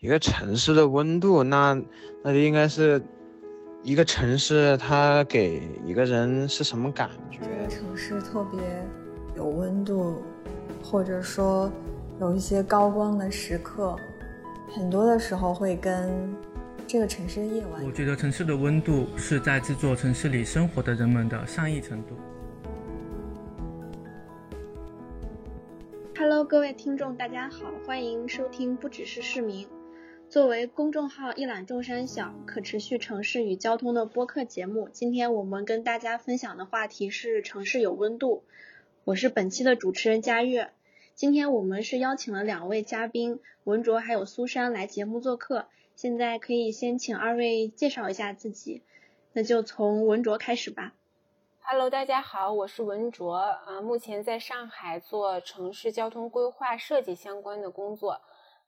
一个城市的温度，那那就应该是一个城市，它给一个人是什么感觉？这个城市特别有温度，或者说有一些高光的时刻，很多的时候会跟这个城市的夜晚。我觉得城市的温度是在这座城市里生活的人们的善意程度。Hello，各位听众，大家好，欢迎收听不只是市民。作为公众号“一览众山小”可持续城市与交通的播客节目，今天我们跟大家分享的话题是城市有温度。我是本期的主持人佳悦。今天我们是邀请了两位嘉宾文卓还有苏珊来节目做客。现在可以先请二位介绍一下自己，那就从文卓开始吧。Hello，大家好，我是文卓，呃，目前在上海做城市交通规划设计相关的工作。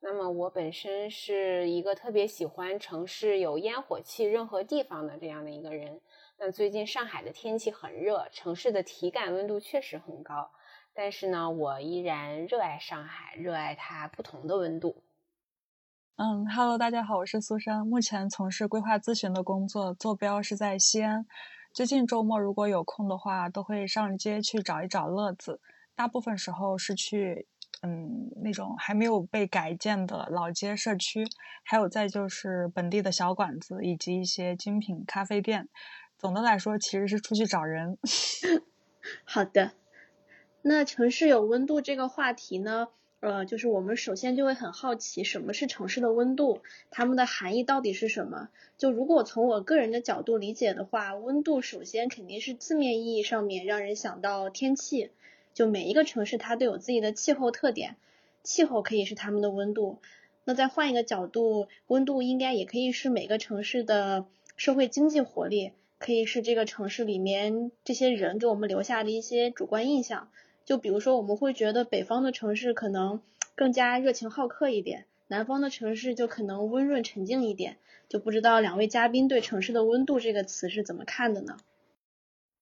那么我本身是一个特别喜欢城市有烟火气任何地方的这样的一个人。那最近上海的天气很热，城市的体感温度确实很高，但是呢，我依然热爱上海，热爱它不同的温度。嗯，Hello，大家好，我是苏珊，目前从事规划咨询的工作，坐标是在西安。最近周末如果有空的话，都会上街去找一找乐子，大部分时候是去。嗯，那种还没有被改建的老街社区，还有再就是本地的小馆子以及一些精品咖啡店。总的来说，其实是出去找人。好的，那城市有温度这个话题呢，呃，就是我们首先就会很好奇，什么是城市的温度？它们的含义到底是什么？就如果从我个人的角度理解的话，温度首先肯定是字面意义上面让人想到天气。就每一个城市，它都有自己的气候特点，气候可以是他们的温度。那再换一个角度，温度应该也可以是每个城市的社会经济活力，可以是这个城市里面这些人给我们留下的一些主观印象。就比如说，我们会觉得北方的城市可能更加热情好客一点，南方的城市就可能温润沉静一点。就不知道两位嘉宾对“城市的温度”这个词是怎么看的呢？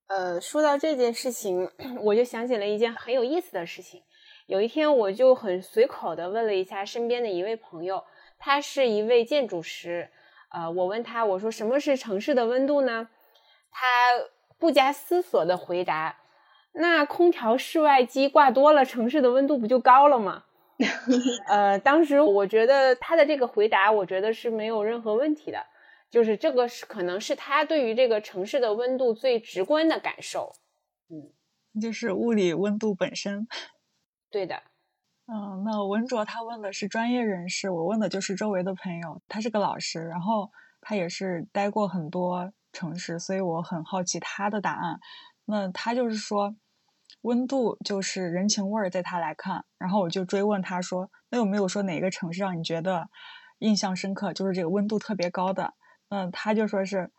呃，说到这件事情，我就想起了一件很有意思的事情。有一天，我就很随口的问了一下身边的一位朋友，他是一位建筑师。呃，我问他，我说什么是城市的温度呢？他不加思索的回答：那空调室外机挂多了，城市的温度不就高了吗？呃，当时我觉得他的这个回答，我觉得是没有任何问题的。就是这个是可能是他对于这个城市的温度最直观的感受，嗯，就是物理温度本身。对的，嗯，那文卓他问的是专业人士，我问的就是周围的朋友。他是个老师，然后他也是待过很多城市，所以我很好奇他的答案。那他就是说，温度就是人情味儿，在他来看。然后我就追问他说，那有没有说哪个城市让你觉得印象深刻，就是这个温度特别高的？嗯，他就说是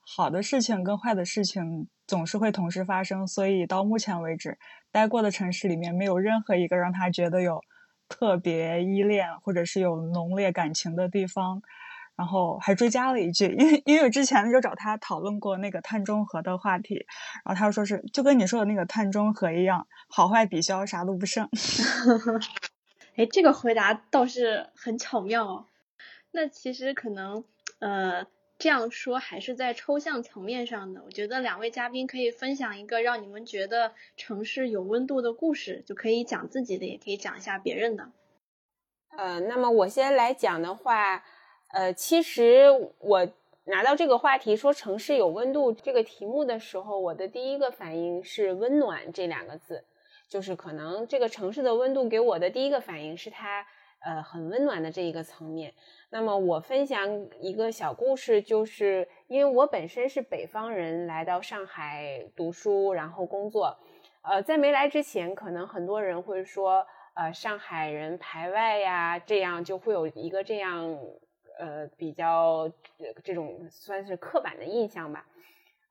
好的事情跟坏的事情总是会同时发生，所以到目前为止待过的城市里面没有任何一个让他觉得有特别依恋或者是有浓烈感情的地方。然后还追加了一句，因为因为我之前就找他讨论过那个碳中和的话题，然后他说是就跟你说的那个碳中和一样，好坏抵消，啥都不剩。哎，这个回答倒是很巧妙。那其实可能。呃，这样说还是在抽象层面上的。我觉得两位嘉宾可以分享一个让你们觉得城市有温度的故事，就可以讲自己的，也可以讲一下别人的。呃，那么我先来讲的话，呃，其实我拿到这个话题说城市有温度这个题目的时候，我的第一个反应是温暖这两个字，就是可能这个城市的温度给我的第一个反应是它呃很温暖的这一个层面。那么我分享一个小故事，就是因为我本身是北方人，来到上海读书，然后工作。呃，在没来之前，可能很多人会说，呃，上海人排外呀，这样就会有一个这样，呃，比较这种算是刻板的印象吧。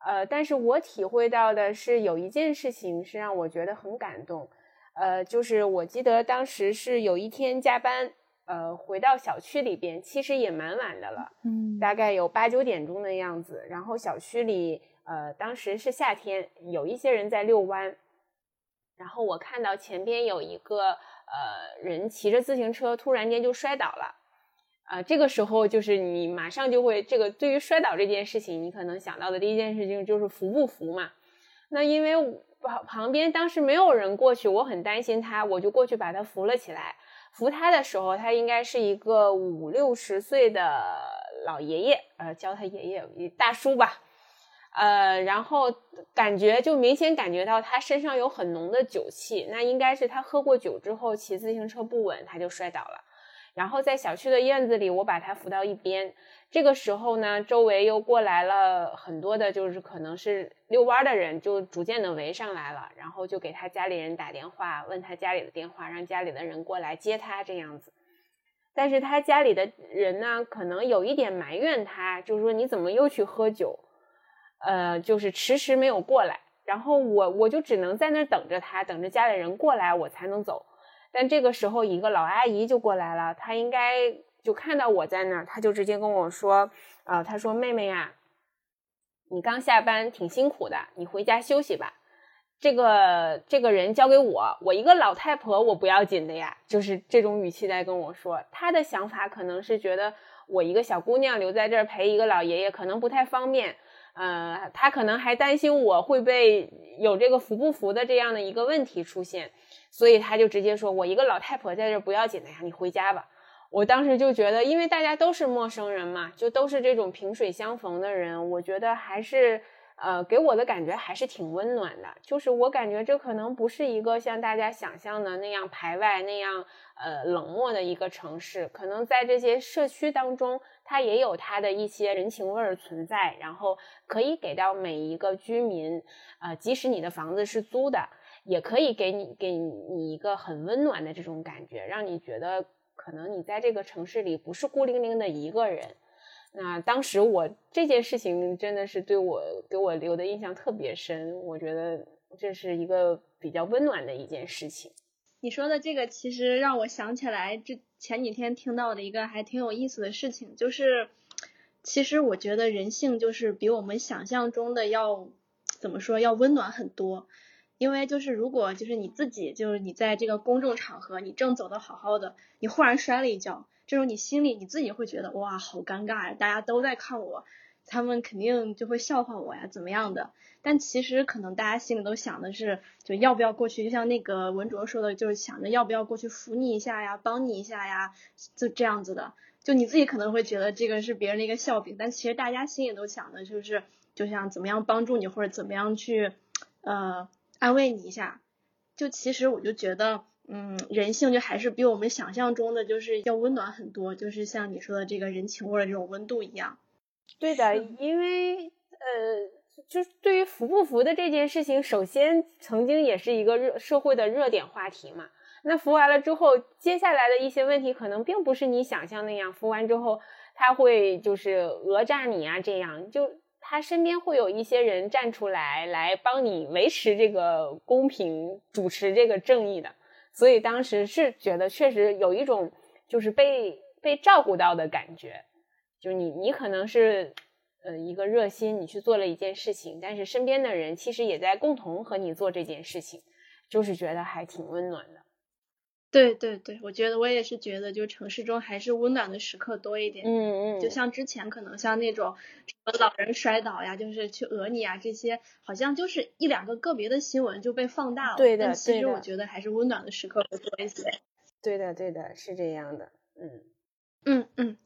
呃，但是我体会到的是，有一件事情是让我觉得很感动。呃，就是我记得当时是有一天加班。呃，回到小区里边，其实也蛮晚的了，嗯，大概有八九点钟的样子。然后小区里，呃，当时是夏天，有一些人在遛弯。然后我看到前边有一个呃人骑着自行车，突然间就摔倒了。啊，这个时候就是你马上就会这个对于摔倒这件事情，你可能想到的第一件事情就是扶不扶嘛。那因为旁旁边当时没有人过去，我很担心他，我就过去把他扶了起来。扶他的时候，他应该是一个五六十岁的老爷爷，呃，叫他爷爷大叔吧。呃，然后感觉就明显感觉到他身上有很浓的酒气，那应该是他喝过酒之后骑自行车不稳，他就摔倒了。然后在小区的院子里，我把他扶到一边。这个时候呢，周围又过来了很多的，就是可能是遛弯的人，就逐渐的围上来了。然后就给他家里人打电话，问他家里的电话，让家里的人过来接他这样子。但是他家里的人呢，可能有一点埋怨他，就是说你怎么又去喝酒？呃，就是迟迟没有过来。然后我我就只能在那等着他，等着家里人过来，我才能走。但这个时候，一个老阿姨就过来了，她应该就看到我在那儿，她就直接跟我说：“啊，她说妹妹呀，你刚下班挺辛苦的，你回家休息吧。这个这个人交给我，我一个老太婆，我不要紧的呀。”就是这种语气在跟我说，她的想法可能是觉得我一个小姑娘留在这儿陪一个老爷爷可能不太方便，呃，她可能还担心我会被有这个扶不扶的这样的一个问题出现。所以他就直接说：“我一个老太婆在这不要紧的呀，你回家吧。”我当时就觉得，因为大家都是陌生人嘛，就都是这种萍水相逢的人，我觉得还是呃给我的感觉还是挺温暖的。就是我感觉这可能不是一个像大家想象的那样排外、那样呃冷漠的一个城市，可能在这些社区当中，它也有它的一些人情味儿存在，然后可以给到每一个居民，呃，即使你的房子是租的。也可以给你给你一个很温暖的这种感觉，让你觉得可能你在这个城市里不是孤零零的一个人。那当时我这件事情真的是对我给我留的印象特别深，我觉得这是一个比较温暖的一件事情。你说的这个其实让我想起来，这前几天听到的一个还挺有意思的事情，就是其实我觉得人性就是比我们想象中的要怎么说要温暖很多。因为就是如果就是你自己就是你在这个公众场合，你正走的好好的，你忽然摔了一跤，这种你心里你自己会觉得哇好尴尬呀，大家都在看我，他们肯定就会笑话我呀，怎么样的？但其实可能大家心里都想的是，就要不要过去？就像那个文卓说的，就是想着要不要过去扶你一下呀，帮你一下呀，就这样子的。就你自己可能会觉得这个是别人的一个笑柄，但其实大家心里都想的就是，就像怎么样帮助你或者怎么样去，呃。安慰你一下，就其实我就觉得，嗯，人性就还是比我们想象中的就是要温暖很多，就是像你说的这个人情味的这种温度一样。对的，因为呃，就是对于扶不扶的这件事情，首先曾经也是一个热社会的热点话题嘛。那扶完了之后，接下来的一些问题可能并不是你想象那样，扶完之后他会就是讹诈你啊，这样就。他身边会有一些人站出来，来帮你维持这个公平，主持这个正义的。所以当时是觉得确实有一种就是被被照顾到的感觉。就你你可能是呃一个热心，你去做了一件事情，但是身边的人其实也在共同和你做这件事情，就是觉得还挺温暖的。对对对，我觉得我也是觉得，就城市中还是温暖的时刻多一点。嗯嗯，就像之前可能像那种什么老人摔倒呀，就是去讹你啊，这些好像就是一两个个别的新闻就被放大了。对的，但其实我觉得还是温暖的时刻会多一些。对的对的，是这样的。嗯嗯嗯，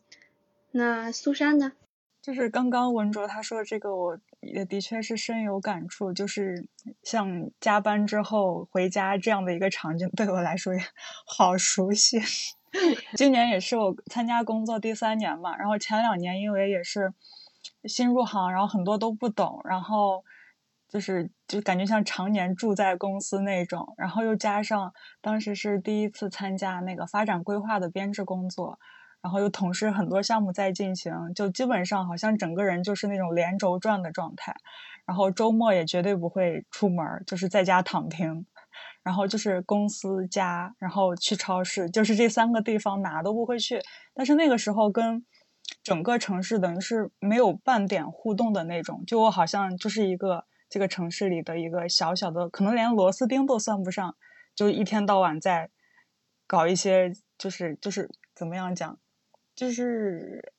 那苏珊呢？就是刚刚文卓他说的这个，我也的确是深有感触。就是像加班之后回家这样的一个场景，对我来说也好熟悉。今年也是我参加工作第三年嘛，然后前两年因为也是新入行，然后很多都不懂，然后就是就感觉像常年住在公司那种，然后又加上当时是第一次参加那个发展规划的编制工作。然后又同时很多项目在进行，就基本上好像整个人就是那种连轴转的状态。然后周末也绝对不会出门，就是在家躺平。然后就是公司家，然后去超市，就是这三个地方哪都不会去。但是那个时候跟整个城市等于是没有半点互动的那种，就我好像就是一个这个城市里的一个小小的，可能连螺丝钉都算不上，就一天到晚在搞一些，就是就是怎么样讲？就是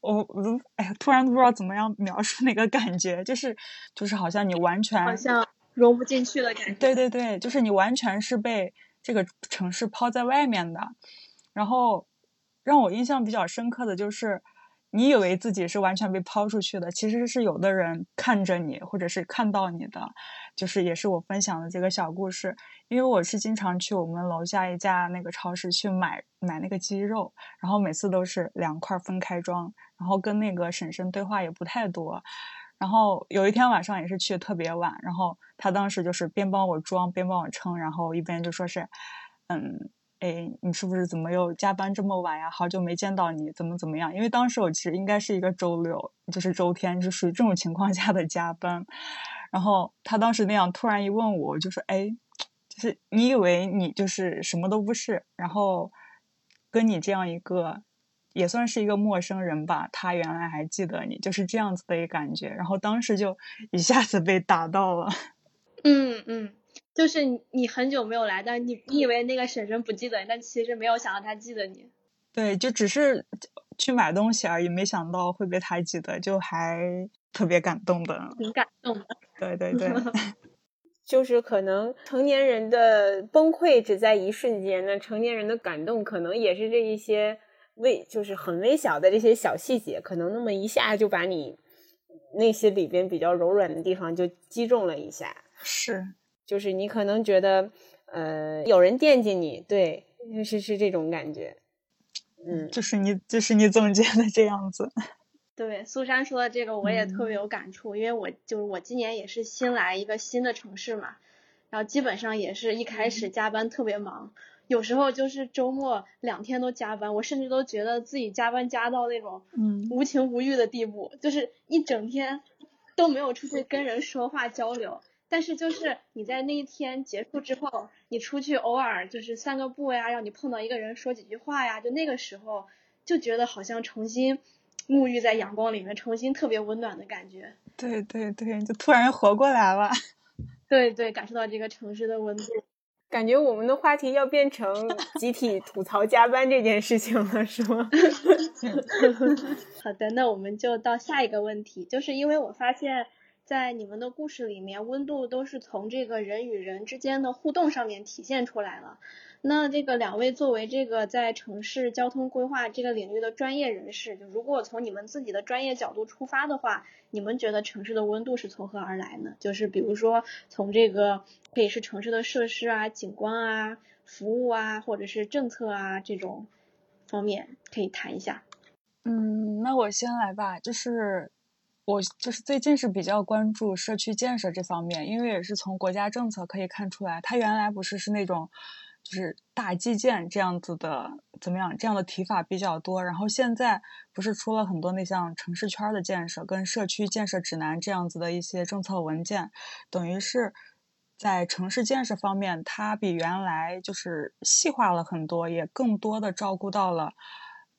我我都哎呀，突然不知道怎么样描述那个感觉，就是就是好像你完全好像融不进去的感觉。对对对，就是你完全是被这个城市抛在外面的。然后让我印象比较深刻的就是。你以为自己是完全被抛出去的，其实是有的人看着你，或者是看到你的，就是也是我分享的这个小故事。因为我是经常去我们楼下一家那个超市去买买那个鸡肉，然后每次都是两块分开装，然后跟那个婶婶对话也不太多。然后有一天晚上也是去的特别晚，然后他当时就是边帮我装边帮我称，然后一边就说是，嗯。哎，你是不是怎么又加班这么晚呀？好久没见到你，怎么怎么样？因为当时我其实应该是一个周六，就是周天，就属于这种情况下的加班。然后他当时那样突然一问我，我就说：“哎，就是你以为你就是什么都不是，然后跟你这样一个也算是一个陌生人吧，他原来还记得你，就是这样子的一个感觉。”然后当时就一下子被打到了。嗯嗯。就是你，很久没有来，但你你以为那个婶婶不记得你，但其实没有想到她记得你。对，就只是去买东西而已，没想到会被她记得，就还特别感动的。挺感动的。对对对，就是可能成年人的崩溃只在一瞬间，那成年人的感动可能也是这一些微，就是很微小的这些小细节，可能那么一下就把你内心里边比较柔软的地方就击中了一下。是。就是你可能觉得，呃，有人惦记你，对，是是这种感觉，嗯，就是你，就是你总结的这样子。对，苏珊说的这个我也特别有感触，因为我就是我今年也是新来一个新的城市嘛，然后基本上也是一开始加班特别忙，有时候就是周末两天都加班，我甚至都觉得自己加班加到那种嗯。无情无欲的地步，就是一整天都没有出去跟人说话交流。但是就是你在那一天结束之后，你出去偶尔就是散个步呀，让你碰到一个人说几句话呀，就那个时候就觉得好像重新沐浴在阳光里面，重新特别温暖的感觉。对对对，就突然活过来了。对对，感受到这个城市的温度。感觉我们的话题要变成集体吐槽加班这件事情了，是吗？好的，那我们就到下一个问题，就是因为我发现。在你们的故事里面，温度都是从这个人与人之间的互动上面体现出来了。那这个两位作为这个在城市交通规划这个领域的专业人士，就如果从你们自己的专业角度出发的话，你们觉得城市的温度是从何而来呢？就是比如说从这个可以是城市的设施啊、景观啊、服务啊，或者是政策啊这种方面，可以谈一下。嗯，那我先来吧，就是。我就是最近是比较关注社区建设这方面，因为也是从国家政策可以看出来，它原来不是是那种就是大基建这样子的，怎么样这样的提法比较多，然后现在不是出了很多那像城市圈的建设跟社区建设指南这样子的一些政策文件，等于是在城市建设方面，它比原来就是细化了很多，也更多的照顾到了。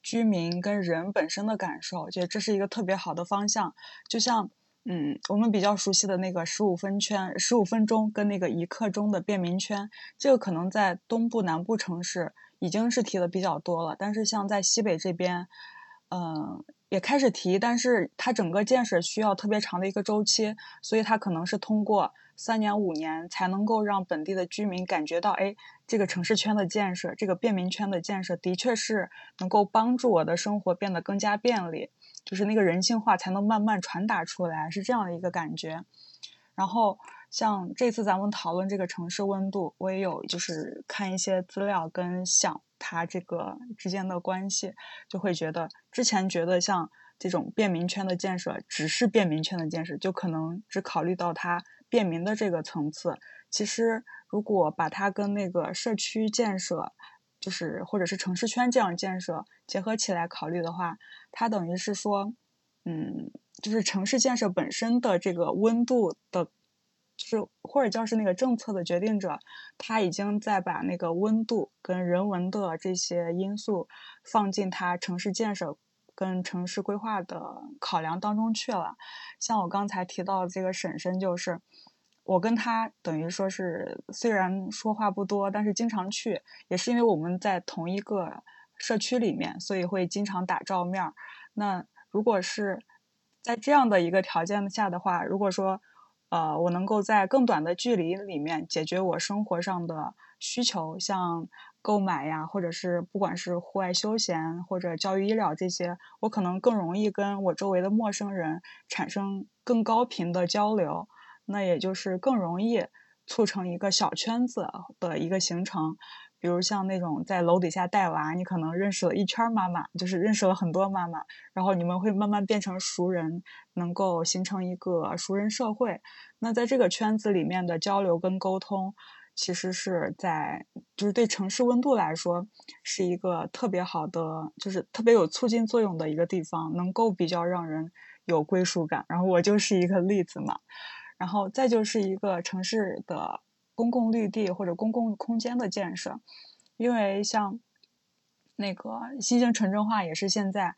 居民跟人本身的感受，我觉得这是一个特别好的方向。就像，嗯，我们比较熟悉的那个十五分圈、十五分钟跟那个一刻钟的便民圈，这个可能在东部、南部城市已经是提的比较多了。但是像在西北这边，嗯，也开始提，但是它整个建设需要特别长的一个周期，所以它可能是通过。三年五年才能够让本地的居民感觉到，哎，这个城市圈的建设，这个便民圈的建设，的确是能够帮助我的生活变得更加便利，就是那个人性化才能慢慢传达出来，是这样的一个感觉。然后像这次咱们讨论这个城市温度，我也有就是看一些资料跟想它这个之间的关系，就会觉得之前觉得像这种便民圈的建设，只是便民圈的建设，就可能只考虑到它。便民的这个层次，其实如果把它跟那个社区建设，就是或者是城市圈这样建设结合起来考虑的话，它等于是说，嗯，就是城市建设本身的这个温度的，就是或者叫是那个政策的决定者，他已经在把那个温度跟人文的这些因素放进它城市建设。跟城市规划的考量当中去了，像我刚才提到的这个婶婶，就是我跟他等于说是虽然说话不多，但是经常去，也是因为我们在同一个社区里面，所以会经常打照面儿。那如果是在这样的一个条件下的话，如果说呃我能够在更短的距离里面解决我生活上的需求，像购买呀，或者是不管是户外休闲或者教育医疗这些，我可能更容易跟我周围的陌生人产生更高频的交流，那也就是更容易促成一个小圈子的一个形成。比如像那种在楼底下带娃，你可能认识了一圈妈妈，就是认识了很多妈妈，然后你们会慢慢变成熟人，能够形成一个熟人社会。那在这个圈子里面的交流跟沟通。其实是在，就是对城市温度来说，是一个特别好的，就是特别有促进作用的一个地方，能够比较让人有归属感。然后我就是一个例子嘛。然后再就是一个城市的公共绿地或者公共空间的建设，因为像那个新型城镇化也是现在，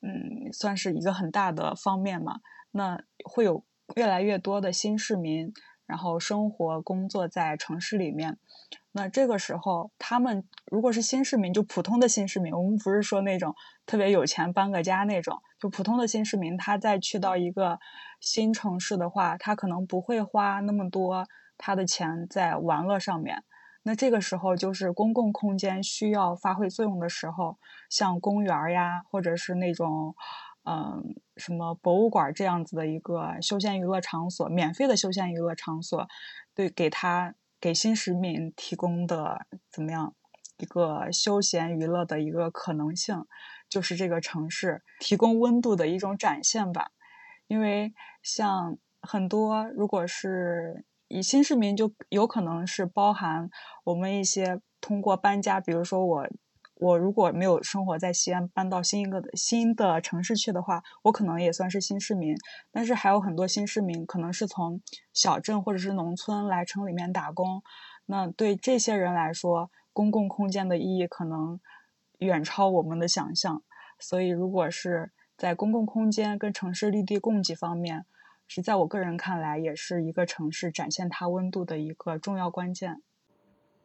嗯，算是一个很大的方面嘛。那会有越来越多的新市民。然后生活工作在城市里面，那这个时候他们如果是新市民，就普通的新市民，我们不是说那种特别有钱搬个家那种，就普通的新市民，他再去到一个新城市的话，他可能不会花那么多他的钱在玩乐上面。那这个时候就是公共空间需要发挥作用的时候，像公园呀，或者是那种。嗯，什么博物馆这样子的一个休闲娱乐场所，免费的休闲娱乐场所，对，给他给新市民提供的怎么样一个休闲娱乐的一个可能性，就是这个城市提供温度的一种展现吧。因为像很多，如果是以新市民，就有可能是包含我们一些通过搬家，比如说我。我如果没有生活在西安，搬到新一个的新的城市去的话，我可能也算是新市民。但是还有很多新市民可能是从小镇或者是农村来城里面打工。那对这些人来说，公共空间的意义可能远超我们的想象。所以，如果是在公共空间跟城市绿地供给方面，是在我个人看来，也是一个城市展现它温度的一个重要关键。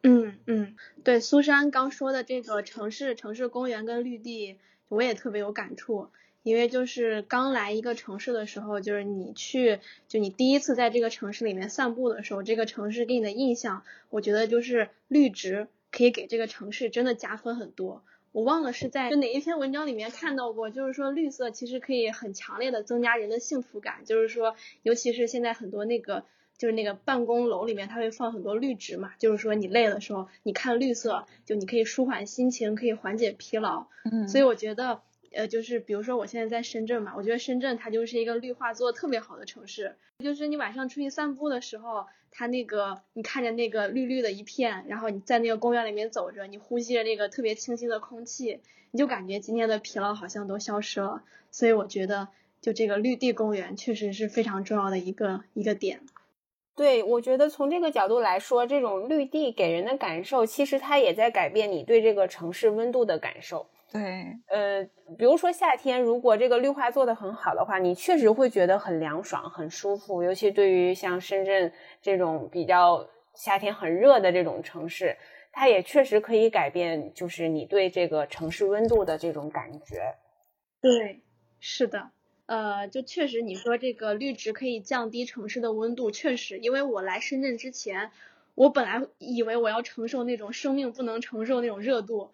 嗯嗯，对，苏珊刚说的这个城市城市公园跟绿地，我也特别有感触。因为就是刚来一个城市的时候，就是你去，就你第一次在这个城市里面散步的时候，这个城市给你的印象，我觉得就是绿植可以给这个城市真的加分很多。我忘了是在就哪一篇文章里面看到过，就是说绿色其实可以很强烈的增加人的幸福感，就是说，尤其是现在很多那个。就是那个办公楼里面，它会放很多绿植嘛，就是说你累的时候，你看绿色，就你可以舒缓心情，可以缓解疲劳。嗯，所以我觉得，呃，就是比如说我现在在深圳嘛，我觉得深圳它就是一个绿化做的特别好的城市。就是你晚上出去散步的时候，它那个你看着那个绿绿的一片，然后你在那个公园里面走着，你呼吸着那个特别清新的空气，你就感觉今天的疲劳好像都消失了。所以我觉得，就这个绿地公园确实是非常重要的一个一个点。对，我觉得从这个角度来说，这种绿地给人的感受，其实它也在改变你对这个城市温度的感受。对，呃，比如说夏天，如果这个绿化做得很好的话，你确实会觉得很凉爽、很舒服。尤其对于像深圳这种比较夏天很热的这种城市，它也确实可以改变，就是你对这个城市温度的这种感觉。对，是的。呃，就确实你说这个绿植可以降低城市的温度，确实，因为我来深圳之前，我本来以为我要承受那种生命不能承受那种热度，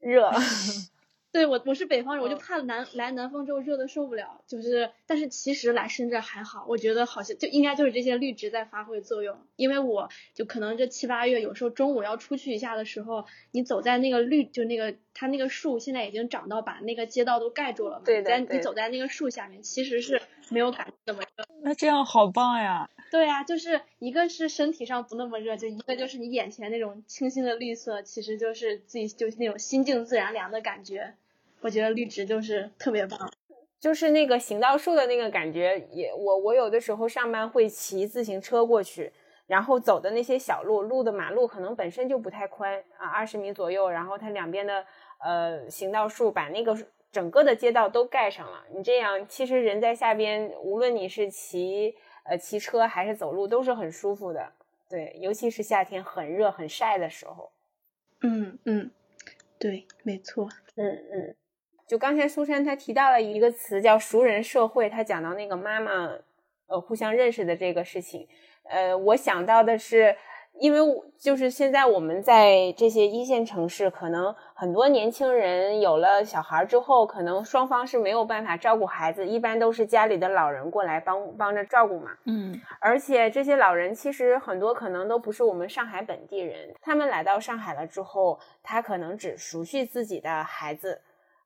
热。对我我是北方人，我就怕南来南方之后热的受不了，就是但是其实来深圳还好，我觉得好像就应该就是这些绿植在发挥作用，因为我就可能这七八月有时候中午要出去一下的时候，你走在那个绿就那个它那个树现在已经长到把那个街道都盖住了，对在你走在那个树下面其实是没有感觉那么热，那这样好棒呀！对呀，就是一个是身体上不那么热，就一个就是你眼前那种清新的绿色，其实就是自己就是那种心静自然凉的感觉。我觉得绿植就是特别棒，就是那个行道树的那个感觉，也我我有的时候上班会骑自行车过去，然后走的那些小路，路的马路可能本身就不太宽啊，二十米左右，然后它两边的呃行道树把那个整个的街道都盖上了。你这样其实人在下边，无论你是骑呃骑车还是走路，都是很舒服的。对，尤其是夏天很热很晒的时候。嗯嗯，对，没错。嗯嗯，就刚才苏珊她提到了一个词叫熟人社会，她讲到那个妈妈呃互相认识的这个事情，呃，我想到的是。因为就是现在我们在这些一线城市，可能很多年轻人有了小孩之后，可能双方是没有办法照顾孩子，一般都是家里的老人过来帮帮着照顾嘛。嗯，而且这些老人其实很多可能都不是我们上海本地人，他们来到上海了之后，他可能只熟悉自己的孩子，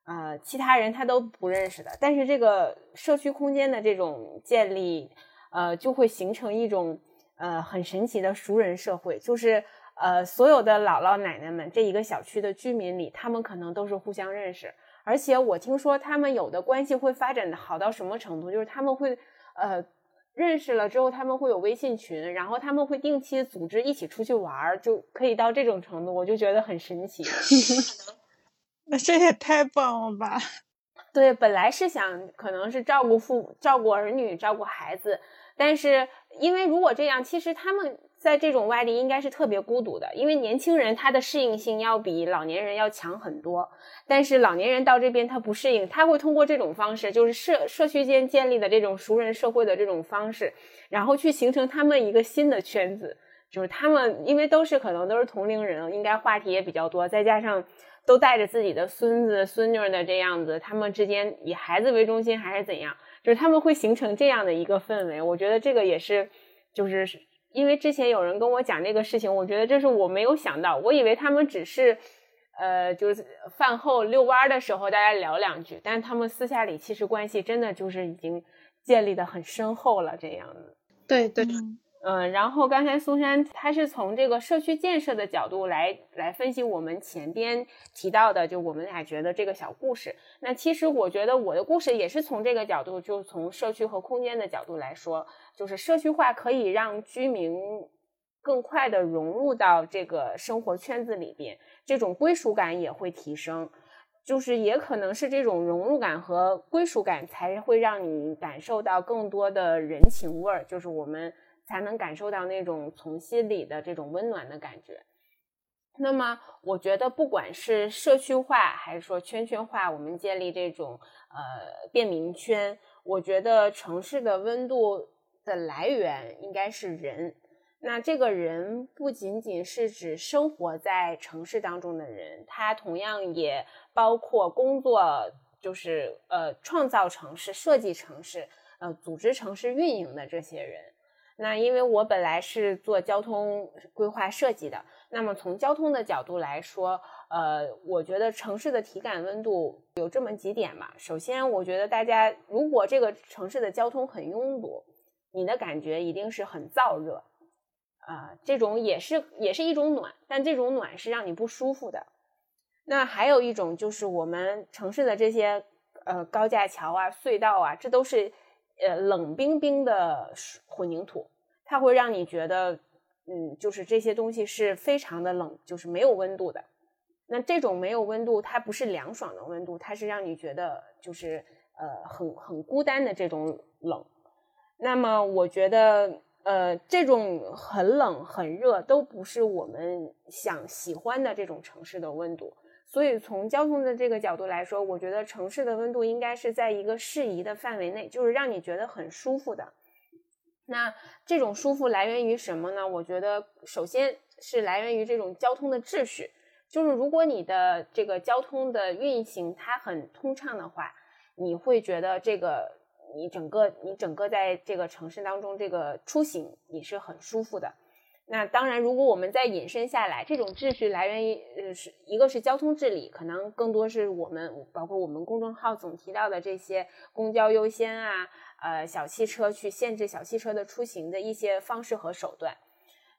呃，其他人他都不认识的。但是这个社区空间的这种建立，呃，就会形成一种。呃，很神奇的熟人社会，就是呃，所有的姥姥奶奶们，这一个小区的居民里，他们可能都是互相认识，而且我听说他们有的关系会发展的好到什么程度，就是他们会呃认识了之后，他们会有微信群，然后他们会定期组织一起出去玩，就可以到这种程度，我就觉得很神奇。那这也太棒了吧？对，本来是想可能是照顾父、照顾儿女、照顾孩子。但是，因为如果这样，其实他们在这种外地应该是特别孤独的，因为年轻人他的适应性要比老年人要强很多。但是老年人到这边他不适应，他会通过这种方式，就是社社区间建立的这种熟人社会的这种方式，然后去形成他们一个新的圈子，就是他们因为都是可能都是同龄人，应该话题也比较多，再加上都带着自己的孙子孙女的这样子，他们之间以孩子为中心还是怎样？就是他们会形成这样的一个氛围，我觉得这个也是，就是因为之前有人跟我讲这个事情，我觉得这是我没有想到，我以为他们只是，呃，就是饭后遛弯的时候大家聊两句，但是他们私下里其实关系真的就是已经建立的很深厚了这样子。对对。嗯，嗯然后刚才苏珊她是从这个社区建设的角度来来分析我们前边提到的，就我们俩觉得这个小故事。那其实我觉得我的故事也是从这个角度，就从社区和空间的角度来说，就是社区化可以让居民更快的融入到这个生活圈子里边，这种归属感也会提升。就是也可能是这种融入感和归属感，才会让你感受到更多的人情味儿，就是我们。才能感受到那种从心里的这种温暖的感觉。那么，我觉得不管是社区化还是说圈圈化，我们建立这种呃便民圈，我觉得城市的温度的来源应该是人。那这个人不仅仅是指生活在城市当中的人，他同样也包括工作，就是呃创造城市、设计城市、呃组织城市运营的这些人。那因为我本来是做交通规划设计的，那么从交通的角度来说，呃，我觉得城市的体感温度有这么几点吧。首先，我觉得大家如果这个城市的交通很拥堵，你的感觉一定是很燥热，啊，这种也是也是一种暖，但这种暖是让你不舒服的。那还有一种就是我们城市的这些呃高架桥啊、隧道啊，这都是。呃，冷冰冰的混凝土，它会让你觉得，嗯，就是这些东西是非常的冷，就是没有温度的。那这种没有温度，它不是凉爽的温度，它是让你觉得就是呃很很孤单的这种冷。那么我觉得，呃，这种很冷很热都不是我们想喜欢的这种城市的温度。所以从交通的这个角度来说，我觉得城市的温度应该是在一个适宜的范围内，就是让你觉得很舒服的。那这种舒服来源于什么呢？我觉得首先是来源于这种交通的秩序，就是如果你的这个交通的运行它很通畅的话，你会觉得这个你整个你整个在这个城市当中这个出行你是很舒服的。那当然，如果我们再引申下来，这种秩序来源于呃，是一个是交通治理，可能更多是我们包括我们公众号总提到的这些公交优先啊，呃，小汽车去限制小汽车的出行的一些方式和手段。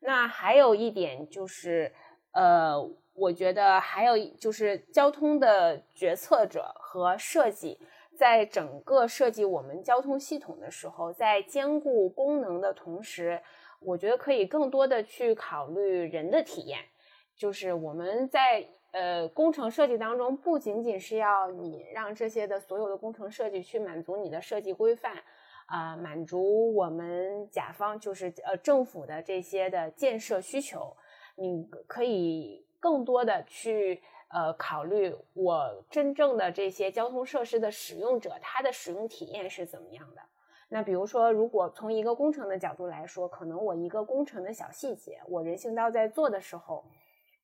那还有一点就是，呃，我觉得还有就是交通的决策者和设计，在整个设计我们交通系统的时候，在兼顾功能的同时。我觉得可以更多的去考虑人的体验，就是我们在呃工程设计当中，不仅仅是要你让这些的所有的工程设计去满足你的设计规范，啊，满足我们甲方就是呃政府的这些的建设需求，你可以更多的去呃考虑我真正的这些交通设施的使用者，他的使用体验是怎么样的。那比如说，如果从一个工程的角度来说，可能我一个工程的小细节，我人行道在做的时候，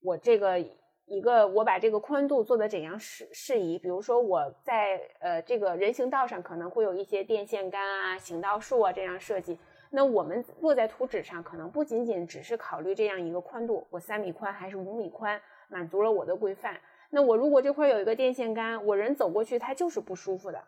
我这个一个我把这个宽度做的怎样适适宜？比如说我在呃这个人行道上可能会有一些电线杆啊、行道树啊这样设计。那我们落在图纸上，可能不仅仅只是考虑这样一个宽度，我三米宽还是五米宽，满足了我的规范。那我如果这块有一个电线杆，我人走过去它就是不舒服的。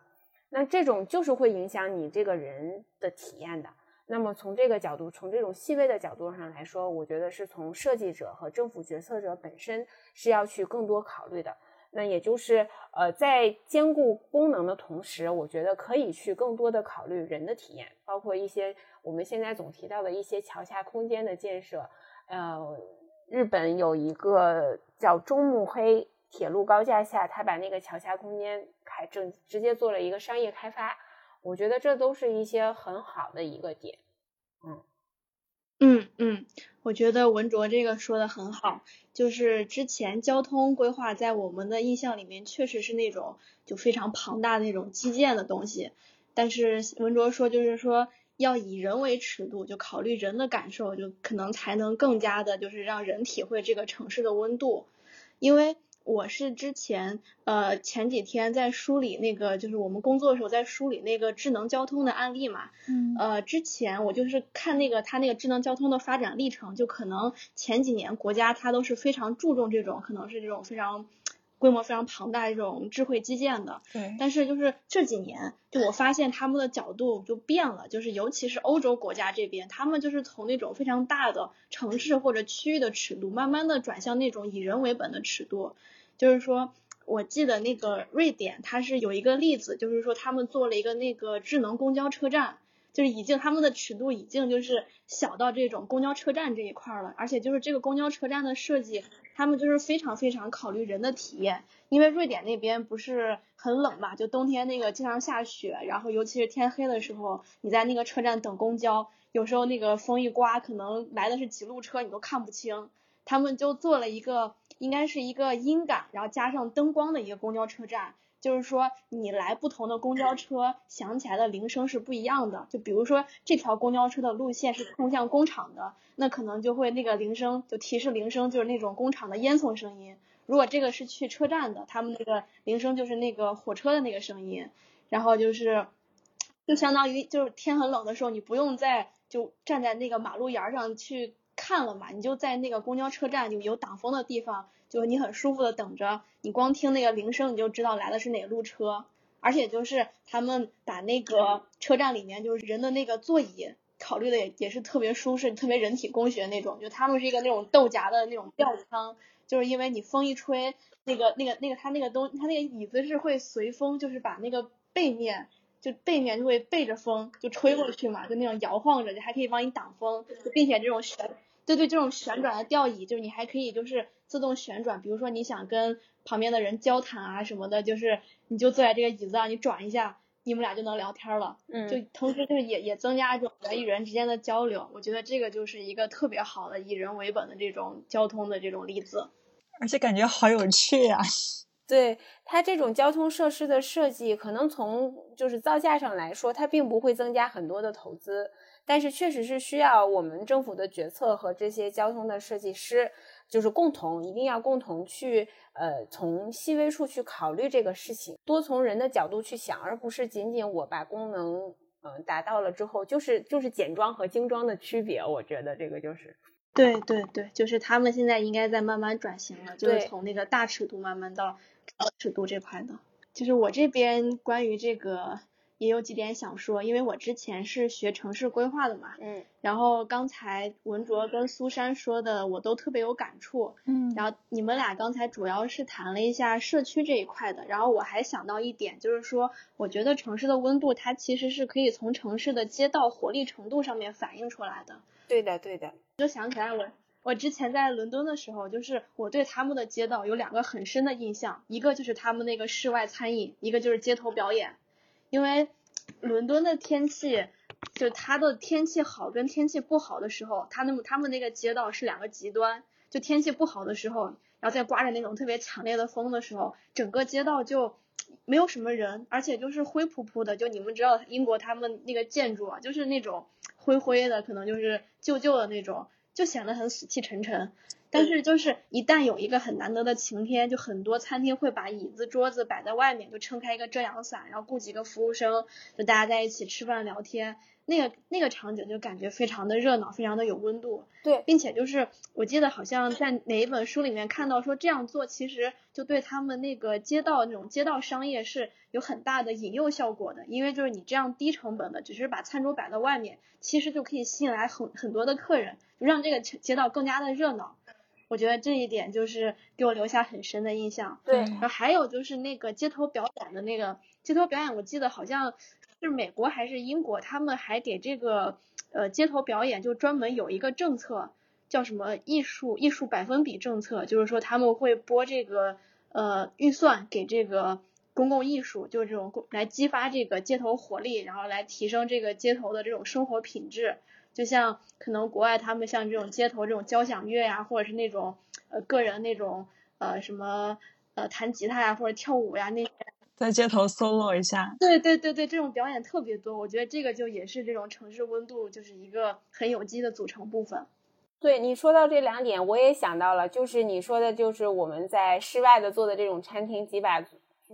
那这种就是会影响你这个人的体验的。那么从这个角度，从这种细微的角度上来说，我觉得是从设计者和政府决策者本身是要去更多考虑的。那也就是呃，在兼顾功能的同时，我觉得可以去更多的考虑人的体验，包括一些我们现在总提到的一些桥下空间的建设。呃，日本有一个叫中目黑。铁路高架下，他把那个桥下空间开正直接做了一个商业开发，我觉得这都是一些很好的一个点。嗯嗯嗯，我觉得文卓这个说的很好，就是之前交通规划在我们的印象里面确实是那种就非常庞大那种基建的东西，但是文卓说就是说要以人为尺度，就考虑人的感受，就可能才能更加的就是让人体会这个城市的温度，因为。我是之前呃前几天在梳理那个，就是我们工作的时候在梳理那个智能交通的案例嘛。嗯。呃，之前我就是看那个它那个智能交通的发展历程，就可能前几年国家它都是非常注重这种，可能是这种非常规模非常庞大这种智慧基建的。对。但是就是这几年，就我发现他们的角度就变了，就是尤其是欧洲国家这边，他们就是从那种非常大的城市或者区域的尺度，慢慢的转向那种以人为本的尺度。就是说，我记得那个瑞典，它是有一个例子，就是说他们做了一个那个智能公交车站，就是已经他们的尺度已经就是小到这种公交车站这一块了，而且就是这个公交车站的设计，他们就是非常非常考虑人的体验，因为瑞典那边不是很冷嘛，就冬天那个经常下雪，然后尤其是天黑的时候，你在那个车站等公交，有时候那个风一刮，可能来的是几路车，你都看不清。他们就做了一个，应该是一个音感，然后加上灯光的一个公交车站，就是说你来不同的公交车响起来的铃声是不一样的。就比如说这条公交车的路线是通向工厂的，那可能就会那个铃声就提示铃声就是那种工厂的烟囱声音。如果这个是去车站的，他们那个铃声就是那个火车的那个声音。然后就是就相当于就是天很冷的时候，你不用再就站在那个马路沿上去。看了嘛，你就在那个公交车站就有挡风的地方，就你很舒服的等着，你光听那个铃声你就知道来的是哪路车，而且就是他们把那个车站里面就是人的那个座椅考虑的也也是特别舒适，特别人体工学那种，就他们是一个那种豆荚的那种吊舱，就是因为你风一吹，那个那个那个他那个东他那个椅子是会随风，就是把那个背面就背面就会背着风就吹过去嘛，就那种摇晃着，就还可以帮你挡风，就并且这种旋。对对，这种旋转的吊椅，就是你还可以就是自动旋转，比如说你想跟旁边的人交谈啊什么的，就是你就坐在这个椅子上，你转一下，你们俩就能聊天了。嗯，就同时就是也也增加这种人与人之间的交流，我觉得这个就是一个特别好的以人为本的这种交通的这种例子，而且感觉好有趣呀。对它这种交通设施的设计，可能从就是造价上来说，它并不会增加很多的投资。但是确实是需要我们政府的决策和这些交通的设计师，就是共同一定要共同去呃从细微处去考虑这个事情，多从人的角度去想，而不是仅仅我把功能嗯达到了之后，就是就是简装和精装的区别。我觉得这个就是对对对，就是他们现在应该在慢慢转型了，就是从那个大尺度慢慢到小尺度这块的。就是我这边关于这个。也有几点想说，因为我之前是学城市规划的嘛，嗯，然后刚才文卓跟苏珊说的我都特别有感触，嗯，然后你们俩刚才主要是谈了一下社区这一块的，然后我还想到一点，就是说，我觉得城市的温度它其实是可以从城市的街道活力程度上面反映出来的。对的，对的。就想起来我我之前在伦敦的时候，就是我对他们的街道有两个很深的印象，一个就是他们那个室外餐饮，一个就是街头表演。因为伦敦的天气，就它的天气好跟天气不好的时候，它那么他们那个街道是两个极端。就天气不好的时候，然后再刮着那种特别强烈的风的时候，整个街道就没有什么人，而且就是灰扑扑的。就你们知道英国他们那个建筑啊，就是那种灰灰的，可能就是旧旧的那种，就显得很死气沉沉。但是就是一旦有一个很难得的晴天，就很多餐厅会把椅子桌子摆在外面，就撑开一个遮阳伞，然后雇几个服务生，就大家在一起吃饭聊天。那个那个场景就感觉非常的热闹，非常的有温度。对，并且就是我记得好像在哪一本书里面看到说这样做其实就对他们那个街道那种街道商业是有很大的引诱效果的，因为就是你这样低成本的，只是把餐桌摆到外面，其实就可以吸引来很很多的客人，就让这个街道更加的热闹。我觉得这一点就是给我留下很深的印象。对，然后还有就是那个街头表演的那个街头表演，我记得好像。是美国还是英国？他们还给这个呃街头表演就专门有一个政策，叫什么艺术艺术百分比政策，就是说他们会拨这个呃预算给这个公共艺术，就是这种来激发这个街头活力，然后来提升这个街头的这种生活品质。就像可能国外他们像这种街头这种交响乐呀，或者是那种呃个人那种呃什么呃弹吉他呀或者跳舞呀那些。在街头 solo 一下，对对对对，这种表演特别多，我觉得这个就也是这种城市温度就是一个很有机的组成部分。对你说到这两点，我也想到了，就是你说的，就是我们在室外的做的这种餐厅，几百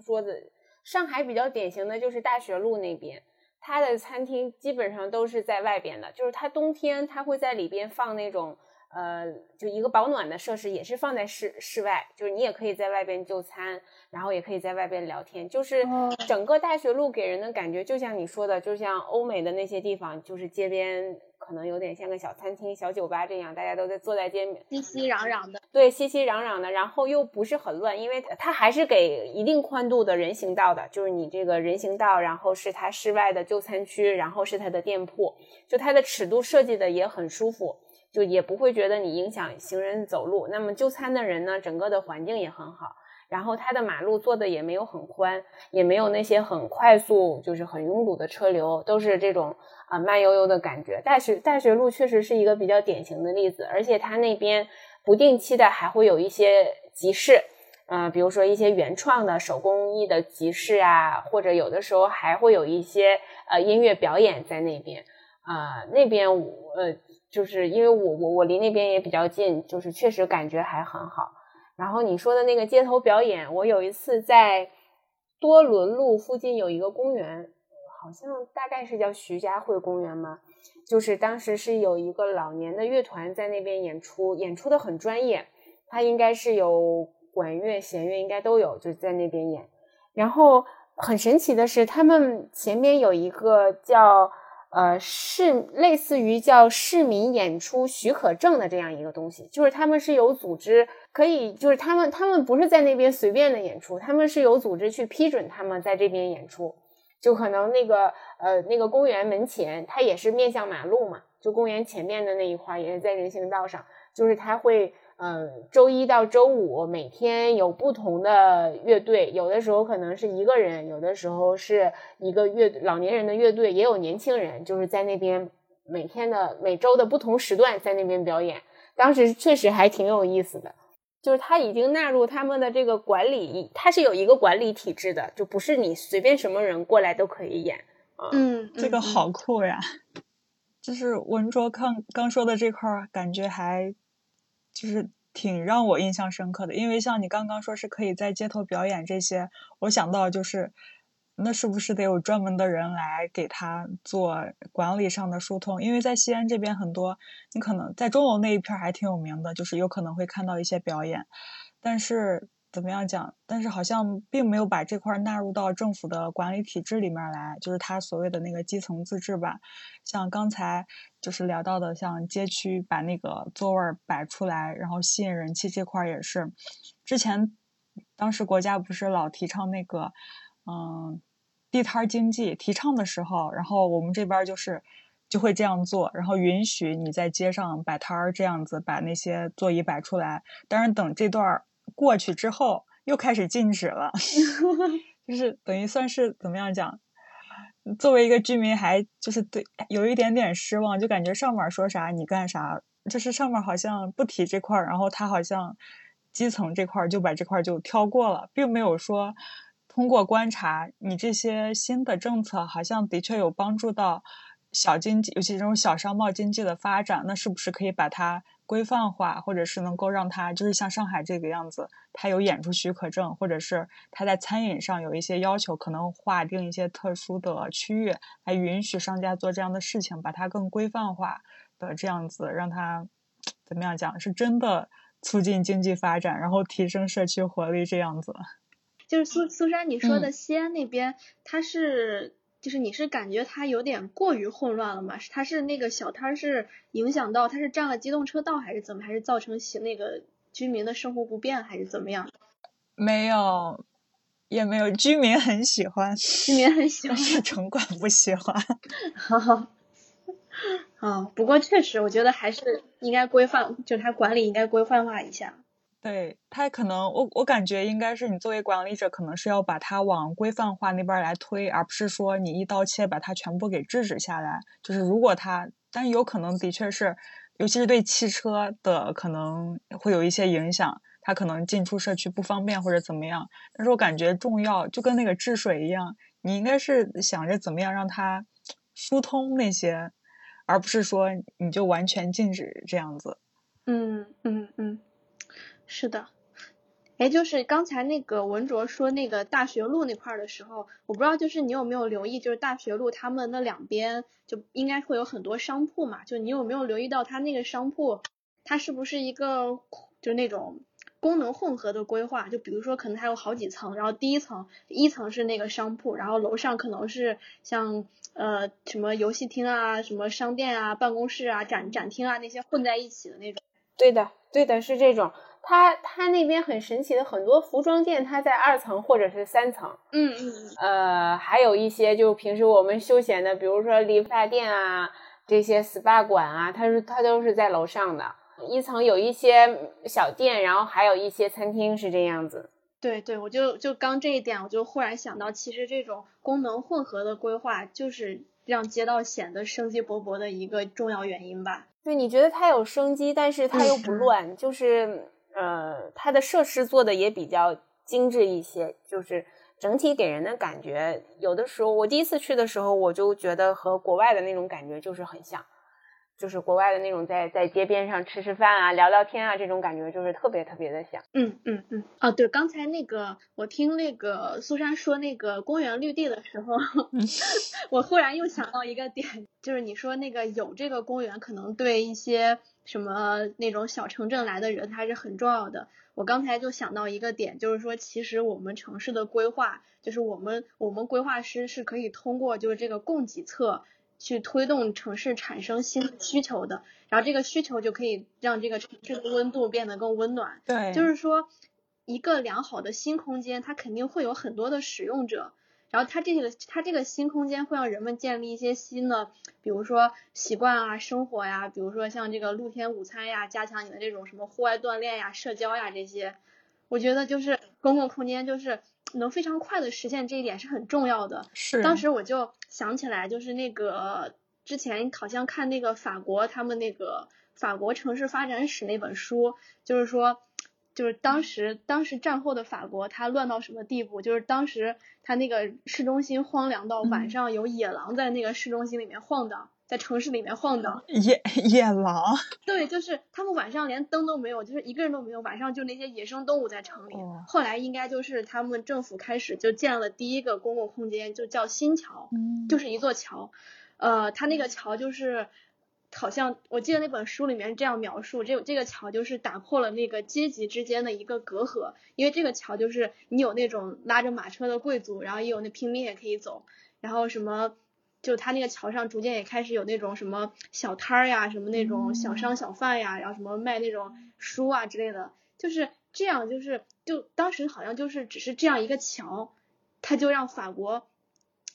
桌子。上海比较典型的就是大学路那边，它的餐厅基本上都是在外边的，就是它冬天它会在里边放那种。呃，就一个保暖的设施也是放在室室外，就是你也可以在外边就餐，然后也可以在外边聊天。就是整个大学路给人的感觉，就像你说的，就像欧美的那些地方，就是街边可能有点像个小餐厅、小酒吧这样，大家都在坐在街边，熙熙攘攘的。对，熙熙攘攘的，然后又不是很乱，因为它还是给一定宽度的人行道的，就是你这个人行道，然后是它室外的就餐区，然后是它的店铺，就它的尺度设计的也很舒服。就也不会觉得你影响行人走路。那么就餐的人呢，整个的环境也很好。然后它的马路做的也没有很宽，也没有那些很快速，就是很拥堵的车流，都是这种啊慢悠悠的感觉。大学大学路确实是一个比较典型的例子，而且它那边不定期的还会有一些集市，嗯，比如说一些原创的手工艺的集市啊，或者有的时候还会有一些呃音乐表演在那边啊，那边呃。就是因为我我我离那边也比较近，就是确实感觉还很好。然后你说的那个街头表演，我有一次在多伦路附近有一个公园，好像大概是叫徐家汇公园嘛，就是当时是有一个老年的乐团在那边演出，演出的很专业，他应该是有管乐、弦乐应该都有，就在那边演。然后很神奇的是，他们前面有一个叫。呃，市类似于叫市民演出许可证的这样一个东西，就是他们是有组织可以，就是他们他们不是在那边随便的演出，他们是有组织去批准他们在这边演出，就可能那个呃那个公园门前，它也是面向马路嘛，就公园前面的那一块也是在人行道上，就是他会。嗯，周一到周五每天有不同的乐队，有的时候可能是一个人，有的时候是一个乐老年人的乐队，也有年轻人，就是在那边每天的每周的不同时段在那边表演。当时确实还挺有意思的，就是他已经纳入他们的这个管理，他是有一个管理体制的，就不是你随便什么人过来都可以演。嗯，这个好酷呀！就是文卓刚刚说的这块儿，感觉还。就是挺让我印象深刻的，因为像你刚刚说是可以在街头表演这些，我想到就是，那是不是得有专门的人来给他做管理上的疏通？因为在西安这边很多，你可能在钟楼那一片还挺有名的，就是有可能会看到一些表演，但是。怎么样讲？但是好像并没有把这块纳入到政府的管理体制里面来，就是他所谓的那个基层自治吧。像刚才就是聊到的，像街区把那个座位摆出来，然后吸引人气这块也是。之前当时国家不是老提倡那个嗯地摊经济，提倡的时候，然后我们这边就是就会这样做，然后允许你在街上摆摊儿这样子把那些座椅摆出来。但是等这段。过去之后又开始禁止了，就是等于算是怎么样讲？作为一个居民，还就是对有一点点失望，就感觉上面说啥你干啥，就是上面好像不提这块儿，然后他好像基层这块儿就把这块儿就跳过了，并没有说通过观察你这些新的政策好像的确有帮助到小经济，尤其这种小商贸经济的发展，那是不是可以把它规范化，或者是能够让它就是像上海这个样子，它有演出许可证，或者是它在餐饮上有一些要求，可能划定一些特殊的区域来允许商家做这样的事情，把它更规范化的这样子，让它怎么样讲是真的。促进经济发展，然后提升社区活力，这样子。就是苏苏珊你说的西安那边，它是就是你是感觉它有点过于混乱了吗？它是那个小摊是影响到它是占了机动车道，还是怎么？还是造成那个居民的生活不便，还是怎么样？没有，也没有，居民很喜欢，居民很喜欢，是城管不喜欢。啊，不过确实，我觉得还是应该规范，就是它管理应该规范化一下。对他可能，我我感觉应该是你作为管理者，可能是要把它往规范化那边来推，而不是说你一刀切把它全部给制止下来。就是如果他，但有可能的确是，尤其是对汽车的可能会有一些影响，它可能进出社区不方便或者怎么样。但是我感觉重要，就跟那个治水一样，你应该是想着怎么样让它疏通那些。而不是说你就完全禁止这样子。嗯嗯嗯，是的。哎，就是刚才那个文卓说那个大学路那块儿的时候，我不知道就是你有没有留意，就是大学路他们那两边就应该会有很多商铺嘛，就你有没有留意到他那个商铺，它是不是一个就那种。功能混合的规划，就比如说可能它有好几层，然后第一层一层是那个商铺，然后楼上可能是像呃什么游戏厅啊、什么商店啊、办公室啊、展展厅啊那些混在一起的那种。对的，对的，是这种。它它那边很神奇的，很多服装店它在二层或者是三层。嗯嗯嗯。呃，还有一些就平时我们休闲的，比如说理发店啊，这些 SPA 馆啊，它是它都是在楼上的。一层有一些小店，然后还有一些餐厅是这样子。对对，我就就刚这一点，我就忽然想到，其实这种功能混合的规划，就是让街道显得生机勃勃的一个重要原因吧。对，你觉得它有生机，但是它又不乱，就是呃，它的设施做的也比较精致一些，就是整体给人的感觉，有的时候我第一次去的时候，我就觉得和国外的那种感觉就是很像。就是国外的那种，在在街边上吃吃饭啊，聊聊天啊，这种感觉就是特别特别的想。嗯嗯嗯。哦，对，刚才那个我听那个苏珊说那个公园绿地的时候，我忽然又想到一个点，就是你说那个有这个公园，可能对一些什么那种小城镇来的人还是很重要的。我刚才就想到一个点，就是说其实我们城市的规划，就是我们我们规划师是可以通过就是这个供给侧。去推动城市产生新的需求的，然后这个需求就可以让这个城市的温度变得更温暖。对，就是说一个良好的新空间，它肯定会有很多的使用者，然后它这个它这个新空间会让人们建立一些新的，比如说习惯啊、生活呀，比如说像这个露天午餐呀，加强你的这种什么户外锻炼呀、社交呀这些，我觉得就是公共空间就是。能非常快的实现这一点是很重要的。是。当时我就想起来，就是那个之前好像看那个法国他们那个法国城市发展史那本书，就是说，就是当时当时战后的法国它乱到什么地步？就是当时它那个市中心荒凉到晚上有野狼在那个市中心里面晃荡。在城市里面晃荡，野野狼，对，就是他们晚上连灯都没有，就是一个人都没有，晚上就那些野生动物在城里。后来应该就是他们政府开始就建了第一个公共空间，就叫新桥，就是一座桥。呃，它那个桥就是好像我记得那本书里面这样描述，这这个桥就是打破了那个阶级之间的一个隔阂，因为这个桥就是你有那种拉着马车的贵族，然后也有那平民也可以走，然后什么。就他那个桥上逐渐也开始有那种什么小摊儿呀，什么那种小商小贩呀，然后什么卖那种书啊之类的，就是这样，就是就当时好像就是只是这样一个桥，他就让法国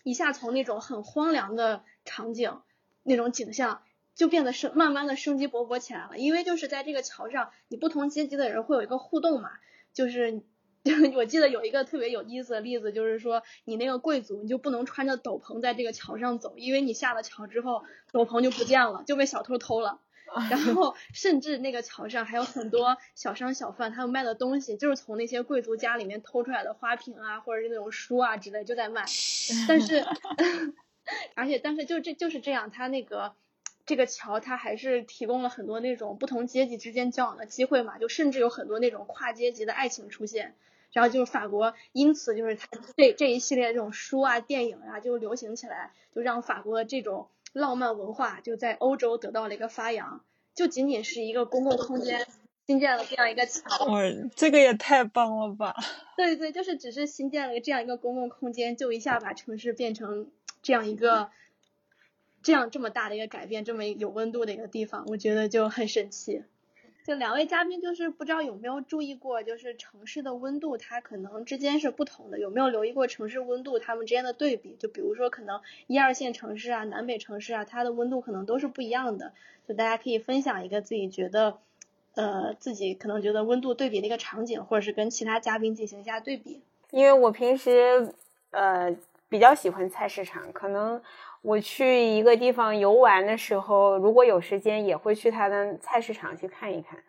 一下从那种很荒凉的场景那种景象，就变得生慢慢的生机勃勃起来了，因为就是在这个桥上，你不同阶级的人会有一个互动嘛，就是。我记得有一个特别有意思的例子，就是说你那个贵族，你就不能穿着斗篷在这个桥上走，因为你下了桥之后，斗篷就不见了，就被小偷偷了。然后甚至那个桥上还有很多小商小贩，他们卖的东西就是从那些贵族家里面偷出来的花瓶啊，或者是那种书啊之类就在卖。但是，而且但是就这就是这样，他那个这个桥它还是提供了很多那种不同阶级之间交往的机会嘛，就甚至有很多那种跨阶级的爱情出现。然后就是法国，因此就是它这这一系列这种书啊、电影啊就流行起来，就让法国这种浪漫文化就在欧洲得到了一个发扬。就仅仅是一个公共空间新建了这样一个桥，哇，这个也太棒了吧！对对，就是只是新建了这样一个公共空间，就一下把城市变成这样一个这样这么大的一个改变，这么有温度的一个地方，我觉得就很神奇。就两位嘉宾，就是不知道有没有注意过，就是城市的温度，它可能之间是不同的。有没有留意过城市温度它们之间的对比？就比如说，可能一二线城市啊、南北城市啊，它的温度可能都是不一样的。就大家可以分享一个自己觉得，呃，自己可能觉得温度对比的一个场景，或者是跟其他嘉宾进行一下对比。因为我平时呃比较喜欢菜市场，可能。我去一个地方游玩的时候，如果有时间，也会去他的菜市场去看一看。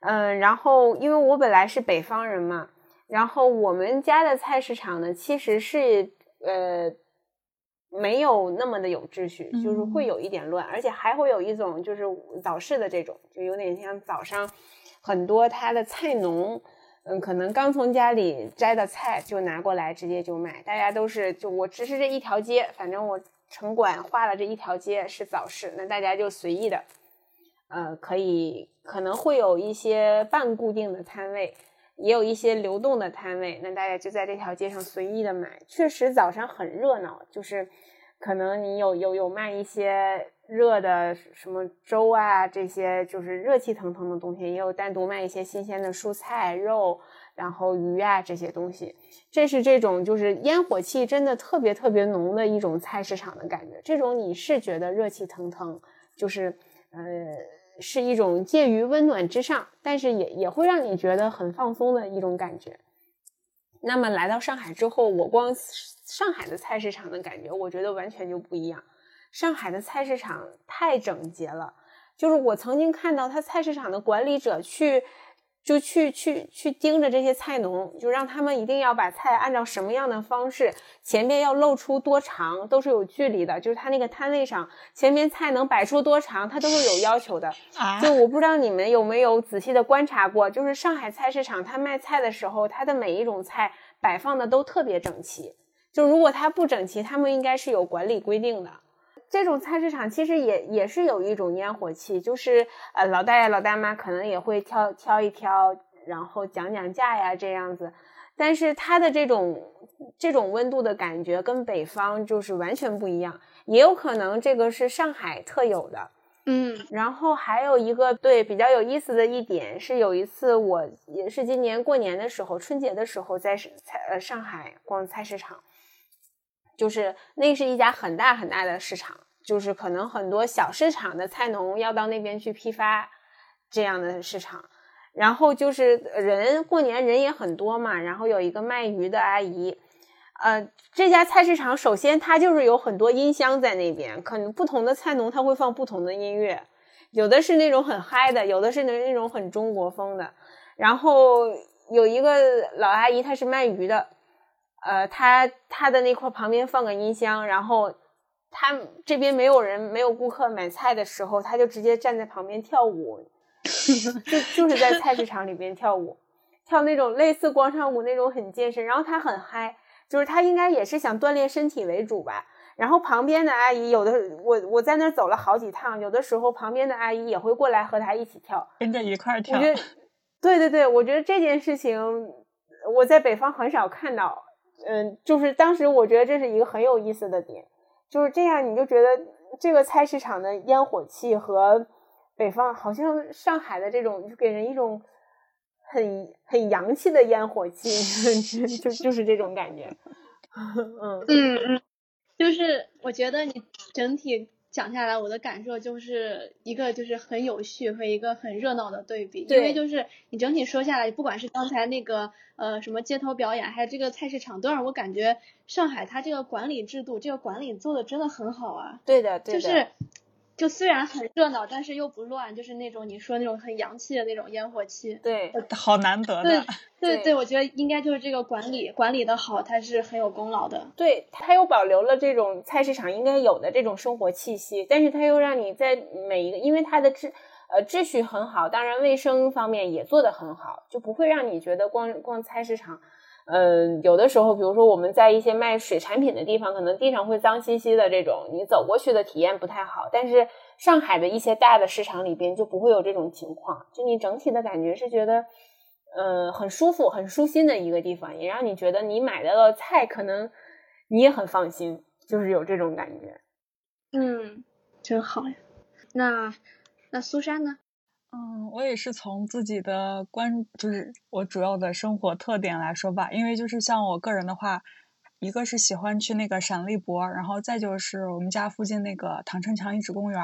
嗯，然后因为我本来是北方人嘛，然后我们家的菜市场呢，其实是呃没有那么的有秩序，就是会有一点乱，而且还会有一种就是早市的这种，就有点像早上很多他的菜农，嗯，可能刚从家里摘的菜就拿过来直接就卖，大家都是就我只是这一条街，反正我。城管画了这一条街是早市，那大家就随意的，呃，可以可能会有一些半固定的摊位，也有一些流动的摊位，那大家就在这条街上随意的买。确实早上很热闹，就是可能你有有有卖一些热的什么粥啊，这些就是热气腾腾的东西，也有单独卖一些新鲜的蔬菜肉。然后鱼啊这些东西，这是这种就是烟火气真的特别特别浓的一种菜市场的感觉。这种你是觉得热气腾腾，就是呃是一种介于温暖之上，但是也也会让你觉得很放松的一种感觉。那么来到上海之后，我光上海的菜市场的感觉，我觉得完全就不一样。上海的菜市场太整洁了，就是我曾经看到他菜市场的管理者去。就去去去盯着这些菜农，就让他们一定要把菜按照什么样的方式，前面要露出多长，都是有距离的。就是他那个摊位上，前面菜能摆出多长，他都是有要求的。就我不知道你们有没有仔细的观察过，就是上海菜市场，他卖菜的时候，他的每一种菜摆放的都特别整齐。就如果它不整齐，他们应该是有管理规定的。这种菜市场其实也也是有一种烟火气，就是呃老大爷老大妈可能也会挑挑一挑，然后讲讲价呀这样子，但是它的这种这种温度的感觉跟北方就是完全不一样，也有可能这个是上海特有的，嗯，然后还有一个对比较有意思的一点是，有一次我也是今年过年的时候，春节的时候在菜呃上海逛菜市场。就是那是一家很大很大的市场，就是可能很多小市场的菜农要到那边去批发这样的市场，然后就是人过年人也很多嘛，然后有一个卖鱼的阿姨，呃，这家菜市场首先它就是有很多音箱在那边，可能不同的菜农他会放不同的音乐，有的是那种很嗨的，有的是那那种很中国风的，然后有一个老阿姨她是卖鱼的。呃，他他的那块旁边放个音箱，然后他这边没有人，没有顾客买菜的时候，他就直接站在旁边跳舞，就就是在菜市场里边跳舞，跳那种类似广场舞那种很健身，然后他很嗨，就是他应该也是想锻炼身体为主吧。然后旁边的阿姨有的，我我在那走了好几趟，有的时候旁边的阿姨也会过来和他一起跳，跟着一块跳。我觉得，对对对，我觉得这件事情我在北方很少看到。嗯，就是当时我觉得这是一个很有意思的点，就是这样，你就觉得这个菜市场的烟火气和北方好像上海的这种，就给人一种很很洋气的烟火气，就就是这种感觉。嗯嗯嗯，就是我觉得你整体。讲下来，我的感受就是一个就是很有序和一个很热闹的对比，因为就是你整体说下来，不管是刚才那个呃什么街头表演，还有这个菜市场，都让我感觉上海它这个管理制度，这个管理做的真的很好啊。对的，就是就虽然很热闹，但是又不乱，就是那种你说那种很洋气的那种烟火气。对，好难得对 的。对对，我觉得应该就是这个管理管理的好，它是很有功劳的。对，它又保留了这种菜市场应该有的这种生活气息，但是它又让你在每一个，因为它的秩呃秩序很好，当然卫生方面也做得很好，就不会让你觉得逛逛菜市场。嗯，有的时候，比如说我们在一些卖水产品的地方，可能地上会脏兮兮的，这种你走过去的体验不太好。但是上海的一些大的市场里边就不会有这种情况，就你整体的感觉是觉得，嗯，很舒服、很舒心的一个地方，也让你觉得你买到的菜可能你也很放心，就是有这种感觉。嗯，真好呀。那那苏珊呢？嗯，我也是从自己的关，就是我主要的生活特点来说吧。因为就是像我个人的话，一个是喜欢去那个陕历博，然后再就是我们家附近那个唐城墙遗址公园。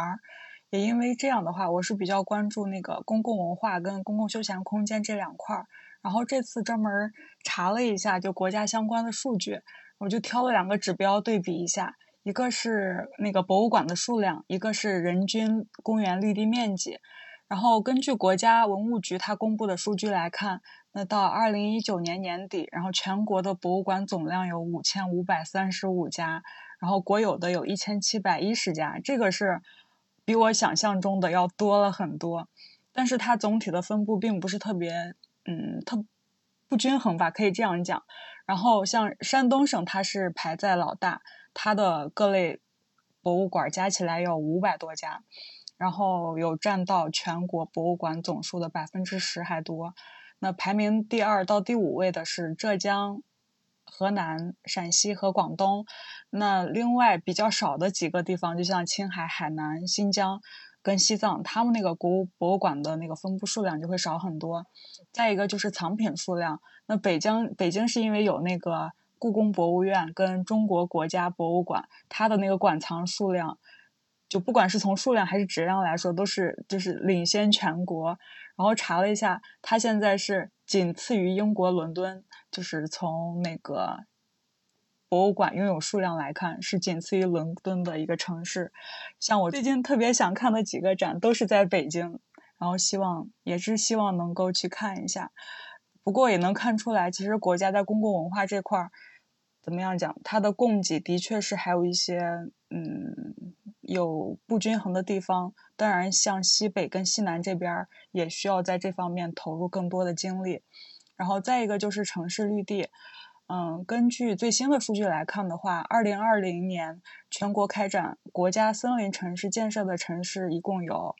也因为这样的话，我是比较关注那个公共文化跟公共休闲空间这两块儿。然后这次专门查了一下，就国家相关的数据，我就挑了两个指标对比一下，一个是那个博物馆的数量，一个是人均公园绿地面积。然后根据国家文物局它公布的数据来看，那到二零一九年年底，然后全国的博物馆总量有五千五百三十五家，然后国有的有一千七百一十家，这个是比我想象中的要多了很多。但是它总体的分布并不是特别，嗯，特不均衡吧，可以这样讲。然后像山东省，它是排在老大，它的各类博物馆加起来有五百多家。然后有占到全国博物馆总数的百分之十还多，那排名第二到第五位的是浙江、河南、陕西和广东，那另外比较少的几个地方，就像青海、海南、新疆跟西藏，他们那个国博物馆的那个分布数量就会少很多。再一个就是藏品数量，那北京北京是因为有那个故宫博物院跟中国国家博物馆，它的那个馆藏数量。就不管是从数量还是质量来说，都是就是领先全国。然后查了一下，它现在是仅次于英国伦敦，就是从那个博物馆拥有数量来看，是仅次于伦敦的一个城市。像我最近特别想看的几个展都是在北京，然后希望也是希望能够去看一下。不过也能看出来，其实国家在公共文化这块儿怎么样讲，它的供给的确是还有一些嗯。有不均衡的地方，当然像西北跟西南这边也需要在这方面投入更多的精力。然后再一个就是城市绿地，嗯，根据最新的数据来看的话，二零二零年全国开展国家森林城市建设的城市一共有，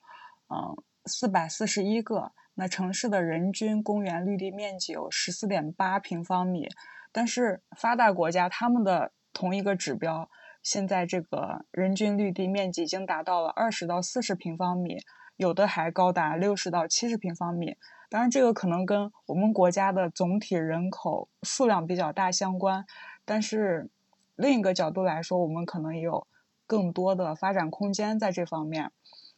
嗯，四百四十一个。那城市的人均公园绿地面积有十四点八平方米，但是发达国家他们的同一个指标。现在这个人均绿地面积已经达到了二十到四十平方米，有的还高达六十到七十平方米。当然，这个可能跟我们国家的总体人口数量比较大相关。但是另一个角度来说，我们可能也有更多的发展空间在这方面。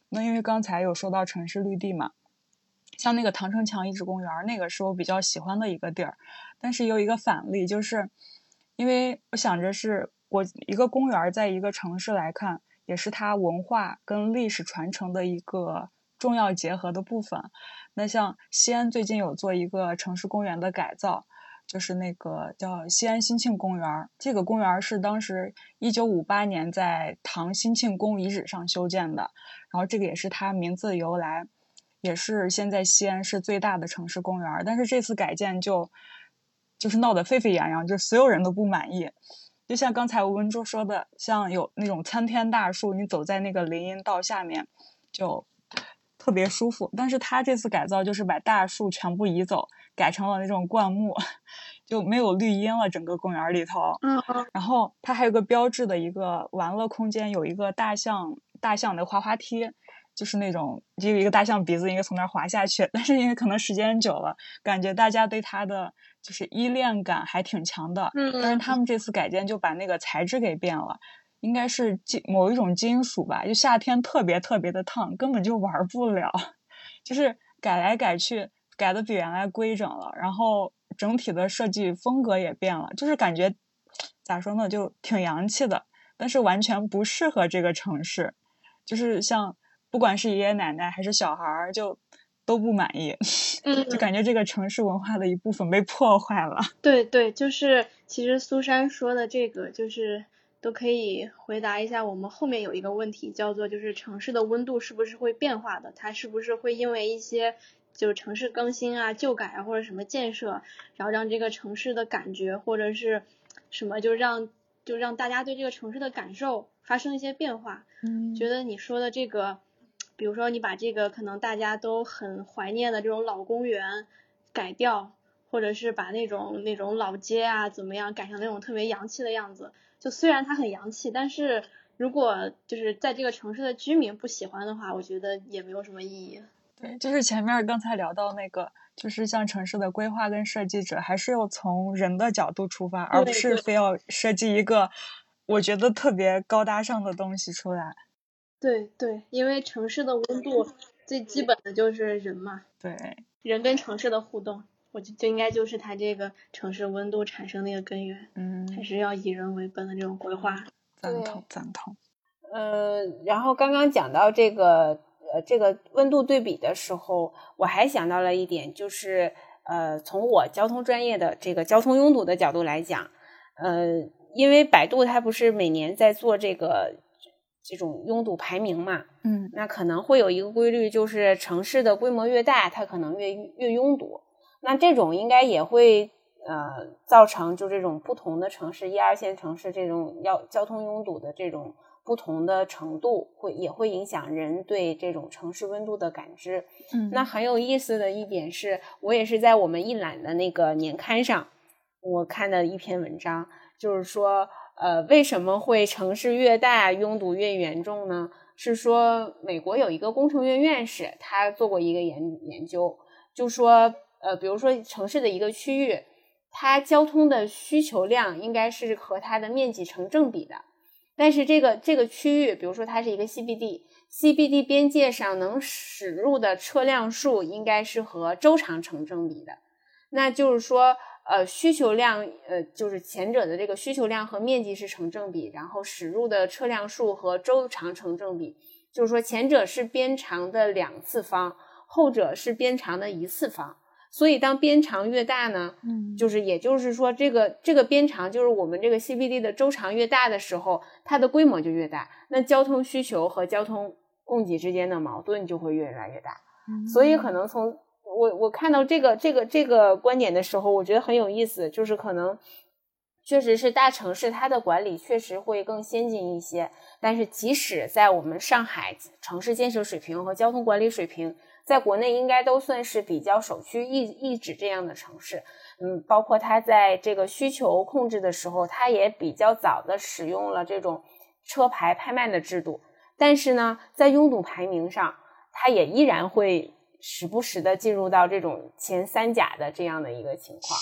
那因为刚才有说到城市绿地嘛，像那个唐城墙遗址公园，那个是我比较喜欢的一个地儿。但是有一个反例，就是因为我想着是。我一个公园在一个城市来看，也是它文化跟历史传承的一个重要结合的部分。那像西安最近有做一个城市公园的改造，就是那个叫西安兴庆公园。这个公园是当时一九五八年在唐兴庆宫遗址上修建的，然后这个也是它名字的由来，也是现在西安市最大的城市公园。但是这次改建就就是闹得沸沸扬扬，就所有人都不满意。就像刚才吴文珠说的，像有那种参天大树，你走在那个林荫道下面，就特别舒服。但是他这次改造就是把大树全部移走，改成了那种灌木，就没有绿荫了。整个公园里头，嗯嗯。然后它还有个标志的一个玩乐空间，有一个大象大象的滑滑梯，就是那种就有一个大象鼻子应该从那儿滑下去。但是因为可能时间久了，感觉大家对它的。就是依恋感还挺强的，嗯，但是他们这次改建就把那个材质给变了，应该是金某一种金属吧，就夏天特别特别的烫，根本就玩不了。就是改来改去，改的比原来规整了，然后整体的设计风格也变了，就是感觉咋说呢，就挺洋气的，但是完全不适合这个城市。就是像不管是爷爷奶奶还是小孩儿，就都不满意，嗯，就感觉这个城市文化的一部分被破坏了。对对，就是其实苏珊说的这个，就是都可以回答一下我们后面有一个问题，叫做就是城市的温度是不是会变化的？它是不是会因为一些就是城市更新啊、旧改啊或者什么建设，然后让这个城市的感觉或者是什么，就让就让大家对这个城市的感受发生一些变化？嗯觉得你说的这个，比如说你把这个可能大家都很怀念的这种老公园改掉，或者是把那种那种老街啊怎么样改成那种特别洋气的样子，就虽然它很洋气，但是如果就是在这个城市的居民不喜欢的话，我觉得也没有什么意义。对，就是前面刚才聊到那个，就是像城市的规划跟设计者，还是要从人的角度出发，而不是非要设计一个我觉得特别高大上的东西出来。对对，因为城市的温度最基本的就是人嘛，对，人跟城市的互动，我觉得这应该就是它这个城市温度产生的一个根源，嗯，还是要以人为本的这种规划。赞同赞同。呃，然后刚刚讲到这个呃这个温度对比的时候，我还想到了一点，就是呃从我交通专业的这个交通拥堵的角度来讲，呃，因为百度它不是每年在做这个这种拥堵排名嘛，嗯那可能会有一个规律，就是城市的规模越大，它可能越越拥堵。那这种应该也会呃造成就这种不同的城市，一二线城市这种要交通拥堵的这种不同的程度，会也会影响人对这种城市温度的感知。嗯，那很有意思的一点是，我也是在我们一览的那个年刊上，我看的一篇文章，就是说，呃，为什么会城市越大拥堵越严重呢？是说美国有一个工程院院士，他做过一个研研究，就说，呃，比如说城市的一个区域，它交通的需求量应该是和它的面积成正比的，但是这个这个区域，比如说它是一个 CBD。CBD 边界上能驶入的车辆数应该是和周长成正比的，那就是说，呃，需求量，呃，就是前者的这个需求量和面积是成正比，然后驶入的车辆数和周长成正比，就是说前者是边长的两次方，后者是边长的一次方。所以当边长越大呢，嗯就是也就是说，这个这个边长就是我们这个 CBD 的周长越大的时候，它的规模就越大，那交通需求和交通供给之间的矛盾就会越来越大。所以可能从我我看到这个这个这个观点的时候，我觉得很有意思，就是可能确实是大城市它的管理确实会更先进一些，但是即使在我们上海城市建设水平和交通管理水平，在国内应该都算是比较首屈一一指这样的城市。嗯，包括它在这个需求控制的时候，它也比较早的使用了这种车牌拍卖的制度。但是呢，在拥堵排名上，它也依然会时不时的进入到这种前三甲的这样的一个情况。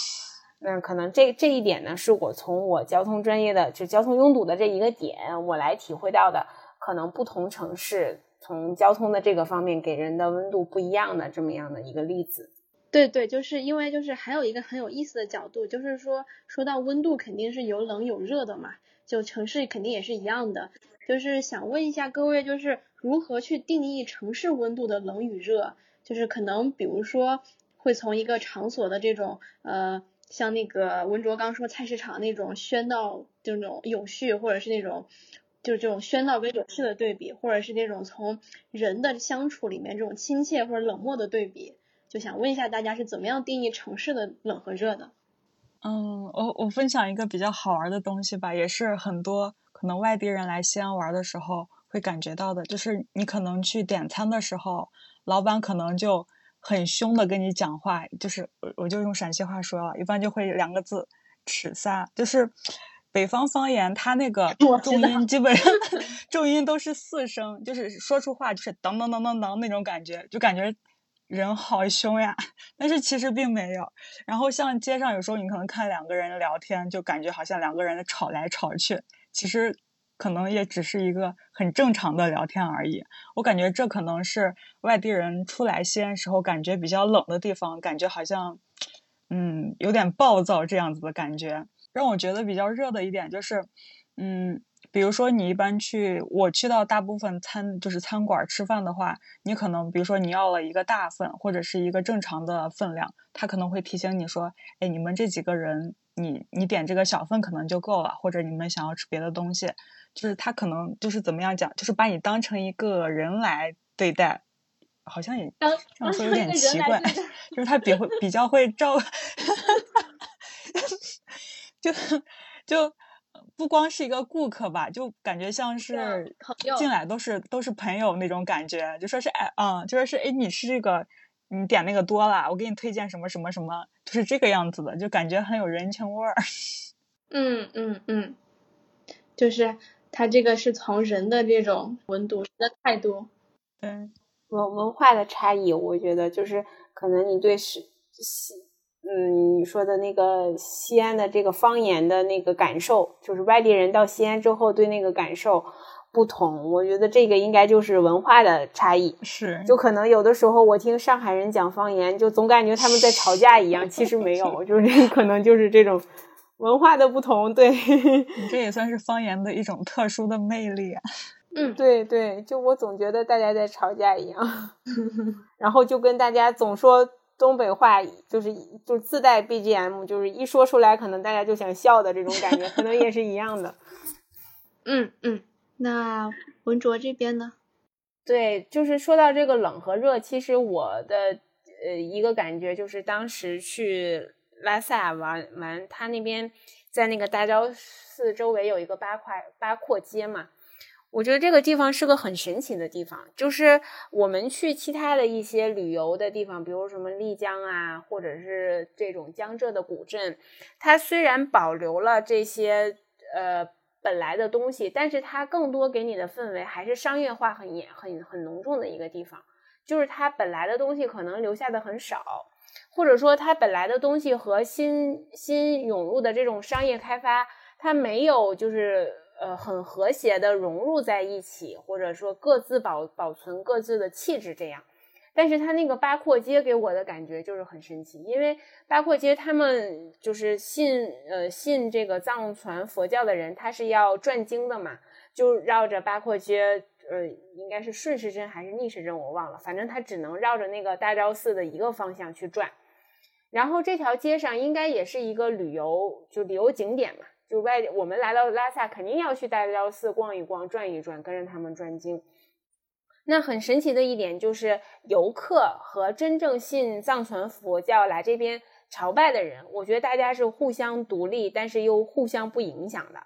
那可能这这一点呢，是我从我交通专业的就交通拥堵的这一个点，我来体会到的，可能不同城市从交通的这个方面给人的温度不一样的这么样的一个例子。对对，就是因为就是还有一个很有意思的角度，就是说说到温度肯定是有冷有热的嘛，就城市肯定也是一样的。就是想问一下各位，就是如何去定义城市温度的冷与热？就是可能比如说会从一个场所的这种呃，像那个文卓刚说菜市场那种喧闹，就那种有序，或者是那种就是这种喧闹跟有序的对比，或者是那种从人的相处里面这种亲切或者冷漠的对比。就想问一下大家是怎么样定义城市的冷和热的？嗯，我我分享一个比较好玩的东西吧，也是很多可能外地人来西安玩的时候会感觉到的，就是你可能去点餐的时候，老板可能就很凶的跟你讲话，就是我我就用陕西话说啊，一般就会两个字“尺撒”，就是北方方言，它那个 重音基本上 重音都是四声，就是说出话就是当当当当当那种感觉，就感觉。人好凶呀，但是其实并没有。然后像街上有时候你可能看两个人聊天，就感觉好像两个人吵来吵去，其实可能也只是一个很正常的聊天而已。我感觉这可能是外地人出来西安时候感觉比较冷的地方，感觉好像嗯有点暴躁这样子的感觉。让我觉得比较热的一点就是，嗯。比如说你一般去，我去到大部分餐就是餐馆吃饭的话，你可能比如说你要了一个大份或者是一个正常的分量，他可能会提醒你说，哎，你们这几个人，你你点这个小份可能就够了，或者你们想要吃别的东西，就是他可能就是怎么样讲，就是把你当成一个人来对待。好像也这样说有点奇怪，就是他比会比较会照，就就不光是一个顾客吧，就感觉像是进来都是都是朋友那种感觉，就说是哎嗯，就说是哎你是这个你点那个多了，我给你推荐什么什么什么，就是这个样子的，就感觉很有人情味儿。嗯嗯嗯，就是他这个是从人的这种温度人的态度，对。文文化的差异，我觉得就是可能你对是西，嗯，你说的那个西安的这个方言的那个感受，就是外地人到西安之后对那个感受不同。我觉得这个应该就是文化的差异。是，就可能有的时候我听上海人讲方言，就总感觉他们在吵架一样，其实没有，就是可能就是这种文化的不同。对，这也算是方言的一种特殊的魅力啊。嗯，对对，就我总觉得大家在吵架一样，然后就跟大家总说东北话，就是就自带 BGM，就是一说出来，可能大家就想笑的这种感觉，可能也是一样的。嗯嗯，那文卓这边呢？对，就是说到这个冷和热，其实我的呃一个感觉就是当时去拉萨玩玩，他那边在那个大昭寺周围有一个八块八廓街嘛。我觉得这个地方是个很神奇的地方，就是我们去其他的一些旅游的地方，比如什么丽江啊，或者是这种江浙的古镇，它虽然保留了这些呃本来的东西，但是它更多给你的氛围还是商业化很严、很很浓重的一个地方。就是它本来的东西可能留下的很少，或者说它本来的东西和新新涌入的这种商业开发，它没有就是。呃，很和谐的融入在一起，或者说各自保保存各自的气质这样。但是他那个八廓街给我的感觉就是很神奇，因为八廓街他们就是信呃信这个藏传佛教的人，他是要转经的嘛，就绕着八廓街，呃，应该是顺时针还是逆时针我忘了，反正他只能绕着那个大昭寺的一个方向去转。然后这条街上应该也是一个旅游就旅游景点嘛。就外我们来到拉萨，肯定要去大昭寺逛一逛、转一转，跟着他们转经。那很神奇的一点就是，游客和真正信藏传佛教来这边朝拜的人，我觉得大家是互相独立，但是又互相不影响的。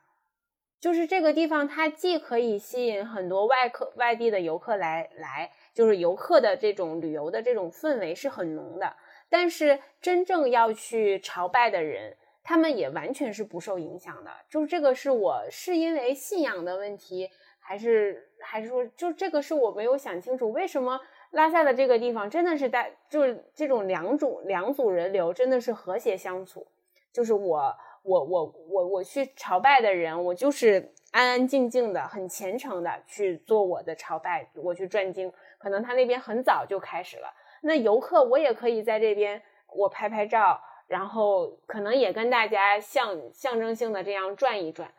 就是这个地方，它既可以吸引很多外客、外地的游客来来，就是游客的这种旅游的这种氛围是很浓的，但是真正要去朝拜的人。他们也完全是不受影响的，就是这个是我是因为信仰的问题，还是还是说，就这个是我没有想清楚，为什么拉萨的这个地方真的是大，就是这种两种两组人流真的是和谐相处，就是我我我我我去朝拜的人，我就是安安静静的，很虔诚的去做我的朝拜，我去转经，可能他那边很早就开始了，那游客我也可以在这边我拍拍照。然后可能也跟大家象象征性的这样转一转，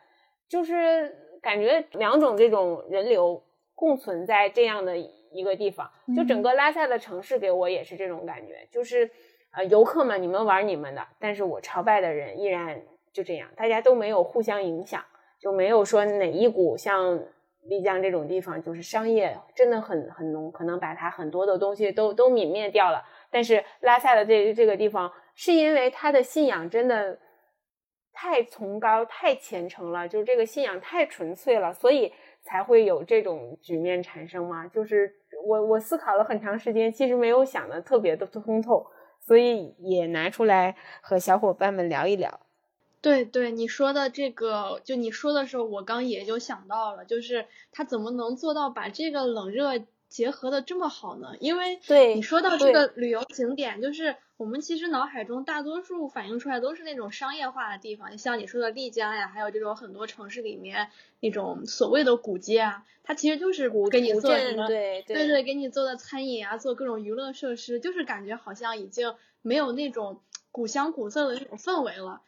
就是感觉两种这种人流共存在这样的一个地方，就整个拉萨的城市给我也是这种感觉，就是呃游客们你们玩你们的，但是我朝拜的人依然就这样，大家都没有互相影响，就没有说哪一股像丽江这种地方就是商业真的很很浓，可能把它很多的东西都都泯灭掉了，但是拉萨的这这个地方。是因为他的信仰真的太崇高、太虔诚了，就是这个信仰太纯粹了，所以才会有这种局面产生吗？就是我我思考了很长时间，其实没有想的特别的通透，所以也拿出来和小伙伴们聊一聊。对对，你说的这个，就你说的时候，我刚也就想到了，就是他怎么能做到把这个冷热结合的这么好呢？因为对你说到这个旅游景点，就是。我们其实脑海中大多数反映出来都是那种商业化的地方，像你说的丽江呀，还有这种很多城市里面那种所谓的古街啊，它其实就是给你做什么，对对对，给你做的餐饮啊，做各种娱乐设施，就是感觉好像已经没有那种古香古色的那种氛围了。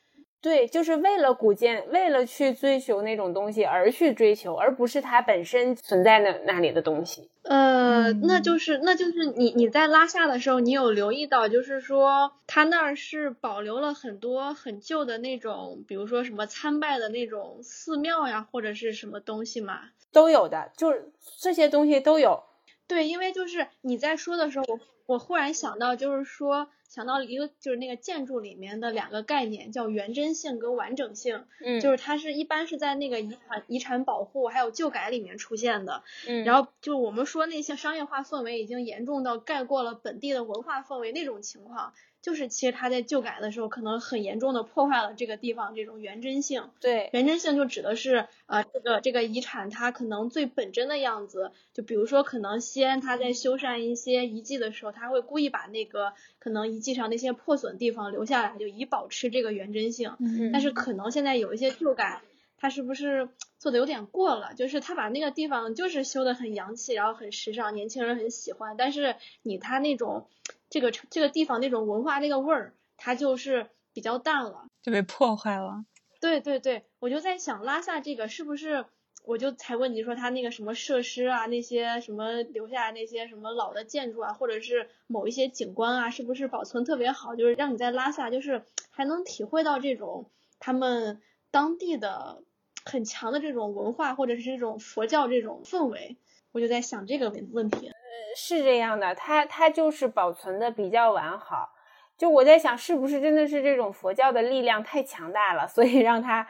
对，就是为了古建，为了去追求那种东西而去追求，而不是它本身存在那那里的东西。呃，嗯那就是那就是你你在拉萨的时候，你有留意到，就是说他那儿是保留了很多很旧的那种，比如说什么参拜的那种寺庙呀，或者是什么东西嘛？都有的，就是这些东西都有。对，因为就是你在说的时候，我我忽然想到，就是说想到一个就是那个建筑里面的两个概念，叫原真性跟完整性，嗯，就是它是一般是在那个遗产遗产保护还有旧改里面出现的。嗯，然后就我们说那些商业化氛围已经严重到盖过了本地的文化氛围那种情况，就是其实它在旧改的时候可能很严重的破坏了这个地方这种原真性。对，原真性就指的是呃这个这个遗产它可能最本真的样子，就比如说可能西安它在修缮一些遗迹的时候，它会故意把那个可能遗迹上那些破损地方留下来，就以保持这个原真性。嗯但是可能现在有一些旧改，它是不是做的有点过了？就是他把那个地方就是修的很洋气，然后很时尚，年轻人很喜欢。但是你他那种这个这个地方那种文化那个味儿，它就是比较淡了。就被破坏了。对对对，我就在想拉萨这个是不是，我就才问你说他那个什么设施啊，那些什么留下那些什么老的建筑啊，或者是某一些景观啊，是不是保存特别好，就是让你在拉萨就是还能体会到这种他们当地的很强的这种文化或者是这种佛教这种氛围，我就在想这个问问题。是这样的，它它就是保存的比较完好。就我在想，是不是真的是这种佛教的力量太强大了，所以让它。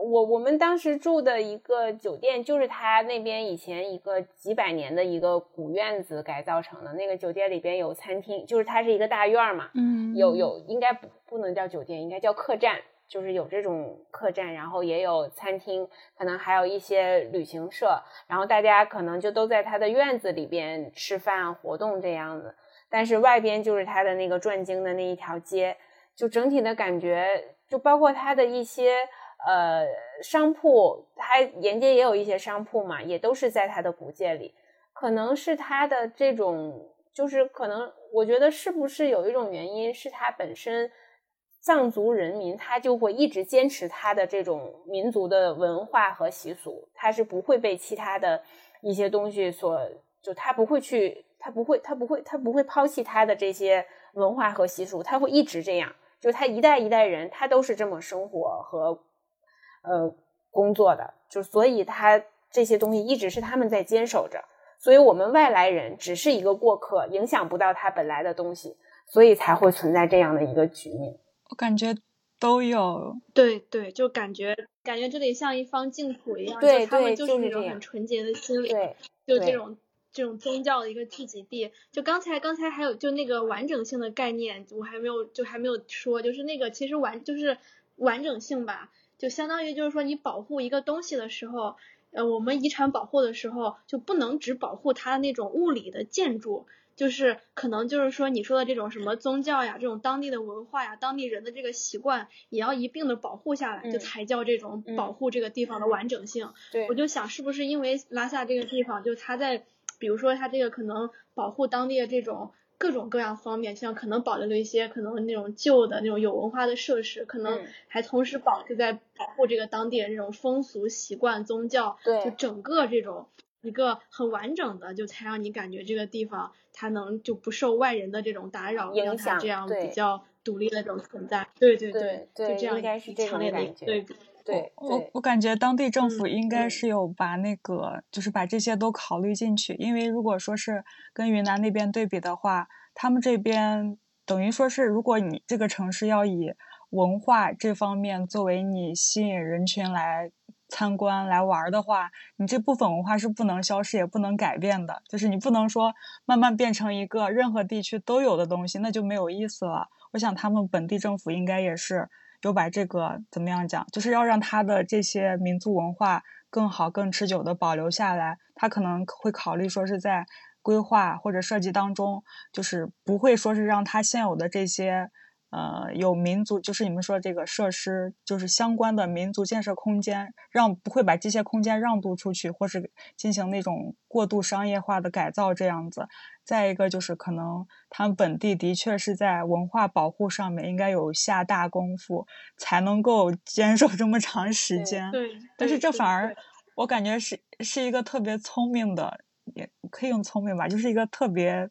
我我们当时住的一个酒店，就是他那边以前一个几百年的一个古院子改造成的。那个酒店里边有餐厅，就是它是一个大院儿嘛，嗯有有应该不不能叫酒店，应该叫客栈，就是有这种客栈，然后也有餐厅，可能还有一些旅行社，然后大家可能就都在他的院子里边吃饭活动这样子。但是外边就是它的那个转经的那一条街，就整体的感觉，就包括它的一些呃商铺，它沿街也有一些商铺嘛，也都是在它的古界里。可能是它的这种，就是可能我觉得是不是有一种原因，是它本身藏族人民他就会一直坚持他的这种民族的文化和习俗，他是不会被其他的一些东西所，就他不会去。他不会，他不会，他不会抛弃他的这些文化和习俗，他会一直这样。就他一代一代人，他都是这么生活和呃工作的，就所以他这些东西一直是他们在坚守着。所以我们外来人只是一个过客，影响不到他本来的东西，所以才会存在这样的一个局面。我感觉都有，对对，就感觉感觉这里像一方净土一样，对就他们对就是那种很纯洁的心灵。对就这种这种宗教的一个聚集地。就刚才刚才还有就那个完整性的概念，我还没有就还没有说，就是那个其实完就是完整性吧，就相当于就是说你保护一个东西的时候，呃，我们遗产保护的时候就不能只保护它那种物理的建筑。就是可能就是说你说的这种什么宗教呀，这种当地的文化呀，当地人的这个习惯，也要一并的保护下来，就嗯才叫这种保护这个地方的完整性。对我就想是不是因为拉萨这个地方，就它在，比如说它这个可能保护当地的这种各种各样方面，像可能保留了一些可能那种旧的那种有文化的设施，可能嗯还同时保就在保护这个当地的这种风俗习惯、宗教，对就整个这种一个很完整的，就才让你感觉这个地方它能就不受外人的这种打扰，影让它响这样比较独立的这种存在。对对对对就这样应该是这种强烈的一感觉对比。对我我感觉当地政府嗯应该嗯是有把那个，就是把这些都考虑进去，因为如果说是跟云南那边对比的话，他们这边等于说是，如果你这个城市要以文化这方面作为你吸引人群来参观来玩儿的话，你这部分文化是不能消失也不能改变的，就是你不能说慢慢变成一个任何地区都有的东西，那就没有意思了。我想他们本地政府应该也是就把这个怎么样讲，就是要让他的这些民族文化更好、更持久的保留下来。他可能会考虑说是在规划或者设计当中，就是不会说是让他现有的这些呃，有民族，就是你们说这个设施，就是相关的民族建设空间，让不会把这些空间让渡出去，或是进行那种过度商业化的改造这样子。再一个就是可能他们本地的确是在文化保护上面应该有下大功夫，才能够坚守这么长时间。对，但是这反而我感觉是是一个特别聪明的，也可以用聪明吧，就是一个特别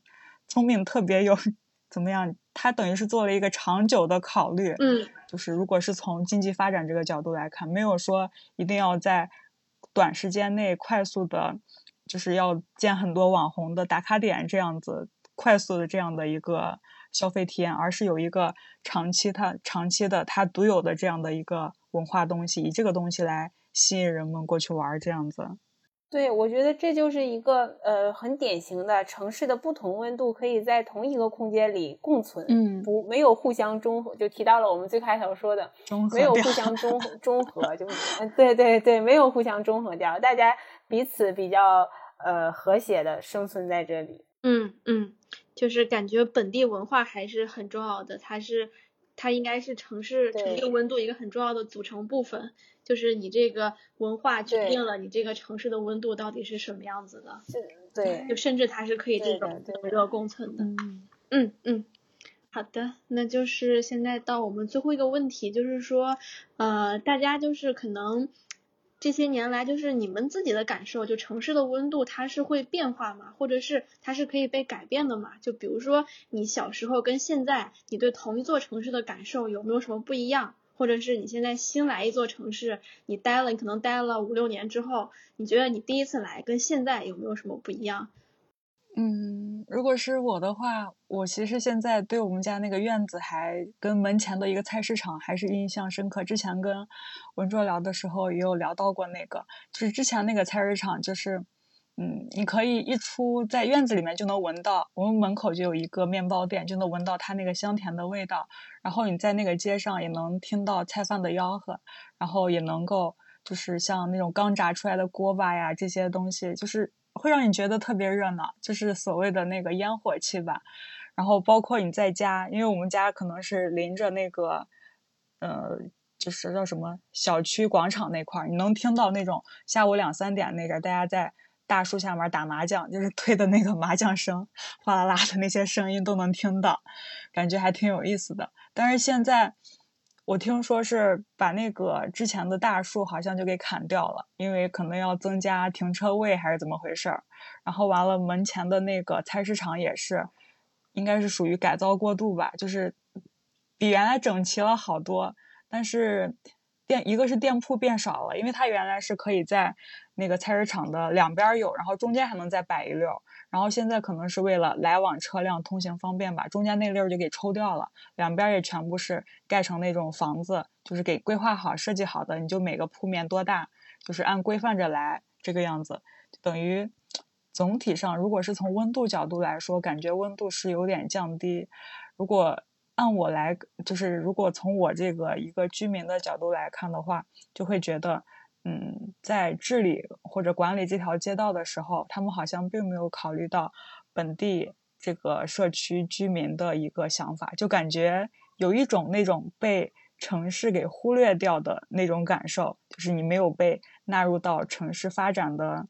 聪明、特别有 怎么样？他等于是做了一个长久的考虑。嗯就是如果是从经济发展这个角度来看，没有说一定要在短时间内快速的，就是要建很多网红的打卡点这样子快速的这样的一个消费体验，而是有一个长期它长期的它独有的这样的一个文化东西，以这个东西来吸引人们过去玩儿这样子。对，我觉得这就是一个呃很典型的城市的不同温度可以在同一个空间里共存，嗯不没有互相中和，就提到了我们最开头说的，中和没有互相中中和，就呃对对对，没有互相中和掉，大家彼此比较呃和谐的生存在这里。嗯嗯，就是感觉本地文化还是很重要的，它是它应该是城市城市温度一个很重要的组成部分，就是你这个文化决定了你这个城市的温度到底是什么样子的，对就甚至它是可以这种热共存的。嗯嗯嗯，好的，那就是现在到我们最后一个问题，就是说，呃，大家就是可能这些年来，就是你们自己的感受，就城市的温度它是会变化吗？或者是它是可以被改变的吗？就比如说你小时候跟现在，你对同一座城市的感受有没有什么不一样？或者是你现在新来一座城市，你待了，你可能待了五六年之后，你觉得你第一次来跟现在有没有什么不一样？嗯，如果是我的话，我其实现在对我们家那个院子还跟门前的一个菜市场还是印象深刻。之前跟文卓聊的时候也有聊到过那个，就是之前那个菜市场，就是嗯，你可以一出在院子里面就能闻到，我们门口就有一个面包店，就能闻到它那个香甜的味道。然后你在那个街上也能听到菜贩的吆喝，然后也能够就是像那种刚炸出来的锅巴呀这些东西，就是会让你觉得特别热闹，就是所谓的那个烟火气吧。然后包括你在家，因为我们家可能是临着那个，呃，就是叫什么小区广场那块儿，你能听到那种下午两三点那阵儿大家在大树下面打麻将，就是推的那个麻将声，哗啦啦的那些声音都能听到，感觉还挺有意思的。但是现在我听说是把那个之前的大树好像就给砍掉了，因为可能要增加停车位还是怎么回事儿。然后完了门前的那个菜市场也是，应该是属于改造过度吧，就是比原来整齐了好多，但是店一个是店铺变少了，因为它原来是可以在那个菜市场的两边有，然后中间还能再摆一溜儿，然后现在可能是为了来往车辆通行方便吧，中间那溜儿就给抽掉了，两边也全部是盖成那种房子，就是给规划好、设计好的，你就每个铺面多大，就是按规范着来这个样子，等于总体上，如果是从温度角度来说，感觉温度是有点降低。如果按我来，就是如果从我这个一个居民的角度来看的话，就会觉得，嗯，在治理或者管理这条街道的时候，他们好像并没有考虑到本地这个社区居民的一个想法，就感觉有一种那种被城市给忽略掉的那种感受，就是你没有被纳入到城市发展的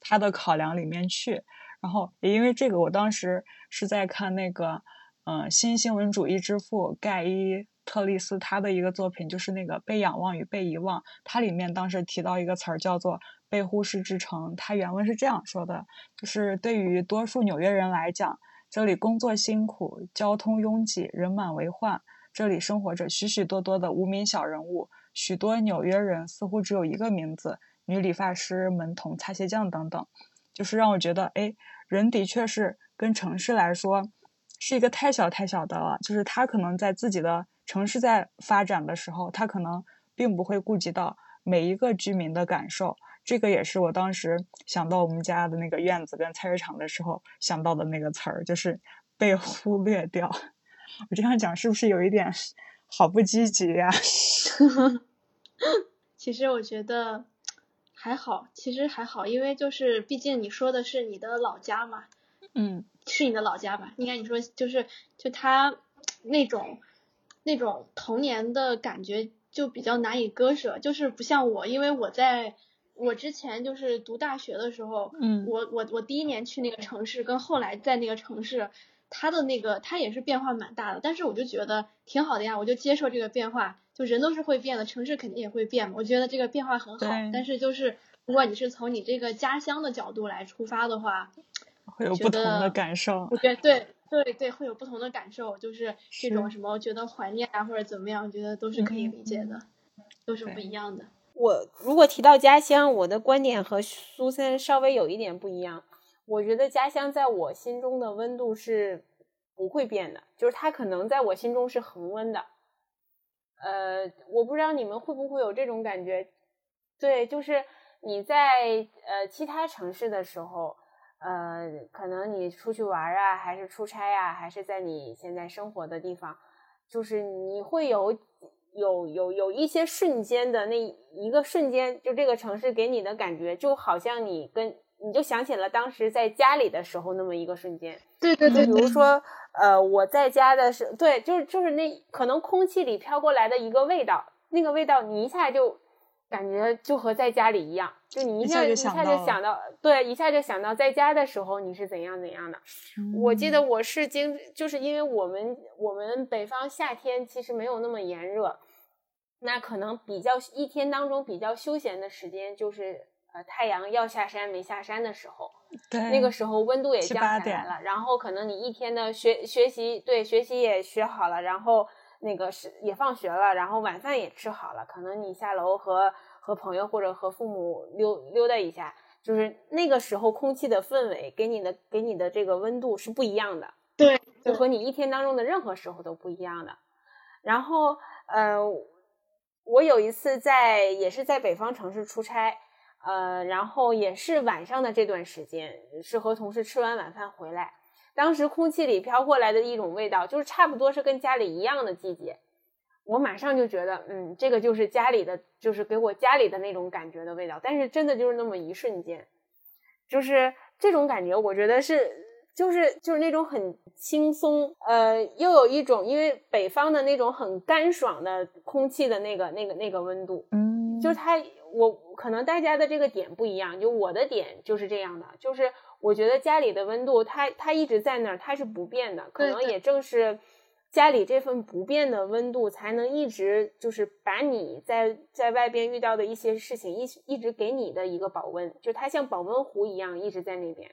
它的考量里面去。然后也因为这个，我当时是在看那个，嗯、新新闻主义之父盖伊特利斯他的一个作品，就是那个《被仰望与被遗忘》，它里面当时提到一个词儿叫做“被忽视之城”，它原文是这样说的：就是对于多数纽约人来讲，这里工作辛苦，交通拥挤，人满为患。这里生活着许许多多的无名小人物，许多纽约人似乎只有一个名字：女理发师、门童、擦鞋匠等等。就是让我觉得，哎，人的确是跟城市来说是一个太小太小的了。就是他可能在自己的城市在发展的时候，他可能并不会顾及到每一个居民的感受。这个也是我当时想到我们家的那个院子跟菜市场的时候想到的那个词儿，就是被忽略掉。我这样讲是不是有一点好不积极呀、其实我觉得还好，其实还好，因为就是毕竟你说的是你的老家嘛，嗯是你的老家吧？应该你说就是就他那种那种童年的感觉就比较难以割舍，就是不像我，因为我在我之前就是读大学的时候，嗯，我我我第一年去那个城市，跟后来在那个城市，他的那个他也是变化蛮大的，但是我就觉得挺好的呀，我就接受这个变化，就人都是会变的，城市肯定也会变嘛，我觉得这个变化很好，但是就是如果你是从你这个家乡的角度来出发的话，会有不同的感受，我觉得对。对对，会有不同的感受，就是这种什么觉得怀念啊，或者怎么样，我觉得都是可以理解的，都是不一样的。我如果提到家乡，我的观点和苏森稍微有一点不一样。我觉得家乡在我心中的温度是不会变的，就是它可能在我心中是恒温的。呃，我不知道你们会不会有这种感觉？对，就是你在呃其他城市的时候。呃，可能你出去玩啊，还是出差啊，还是在你现在生活的地方，就是你会有有有有一些瞬间的那一个瞬间，就这个城市给你的感觉，就好像你跟你就想起了当时在家里的时候那么一个瞬间。对对对，比如说，呃，我在家的时，对，就是就是那可能空气里飘过来的一个味道，那个味道你一下就。感觉就和在家里一样，就你一下一下就想到，对，一下就想到在家的时候你是怎样怎样的。我记得我是经，就是因为我们我们北方夏天其实没有那么炎热，那可能比较一天当中比较休闲的时间就是呃太阳要下山没下山的时候，对，那个时候温度也降下来了，然后可能你一天的学学习对学习也学好了，然后。那个是也放学了，然后晚饭也吃好了，可能你下楼和和朋友或者和父母溜溜达一下，就是那个时候空气的氛围给你的给你的这个温度是不一样的，对，就和你一天当中的任何时候都不一样的。然后，呃，我有一次在也是在北方城市出差，呃，然后也是晚上的这段时间，是和同事吃完晚饭回来。当时空气里飘过来的一种味道，就是差不多是跟家里一样的季节，我马上就觉得，嗯，这个就是家里的，就是给我家里的那种感觉的味道。但是真的就是那么一瞬间，就是这种感觉，我觉得是，就是就是那种很轻松，呃，又有一种因为北方的那种很干爽的空气的那个那个那个温度，嗯，就是它，我可能大家的这个点不一样，就我的点就是这样的，就是。我觉得家里的温度，它它一直在那儿，它是不变的。可能也正是家里这份不变的温度，才能一直就是把你在在外边遇到的一些事情一一直给你的一个保温，就它像保温壶一样一直在那边。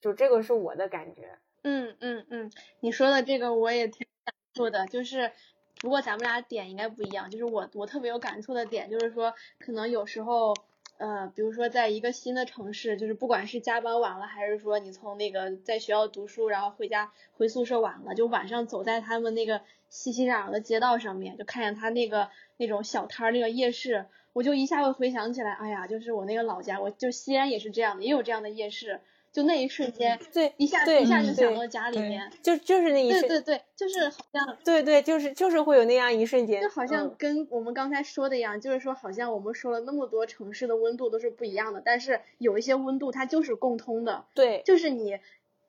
就这个是我的感觉。嗯嗯嗯，你说的这个我也挺感触的，就是不过咱们俩点应该不一样。就是我我特别有感触的点，就是说可能有时候。呃，比如说在一个新的城市，就是不管是加班晚了，还是说你从那个在学校读书，然后回家回宿舍晚了，就晚上走在他们那个熙熙攘攘的街道上面，就看见他那个那种小摊儿那个夜市，我就一下会回想起来，哎呀，就是我那个老家，我就西安也是这样的，也有这样的夜市。就那一瞬间，对，一下一下就想到家里面，就就是那一瞬，对对对，就是好像，对对，就是就是会有那样一瞬间，就好像跟我们刚才说的一样，就是说好像我们说了那么多城市的温度都是不一样的，但是有一些温度它就是共通的，对，就是你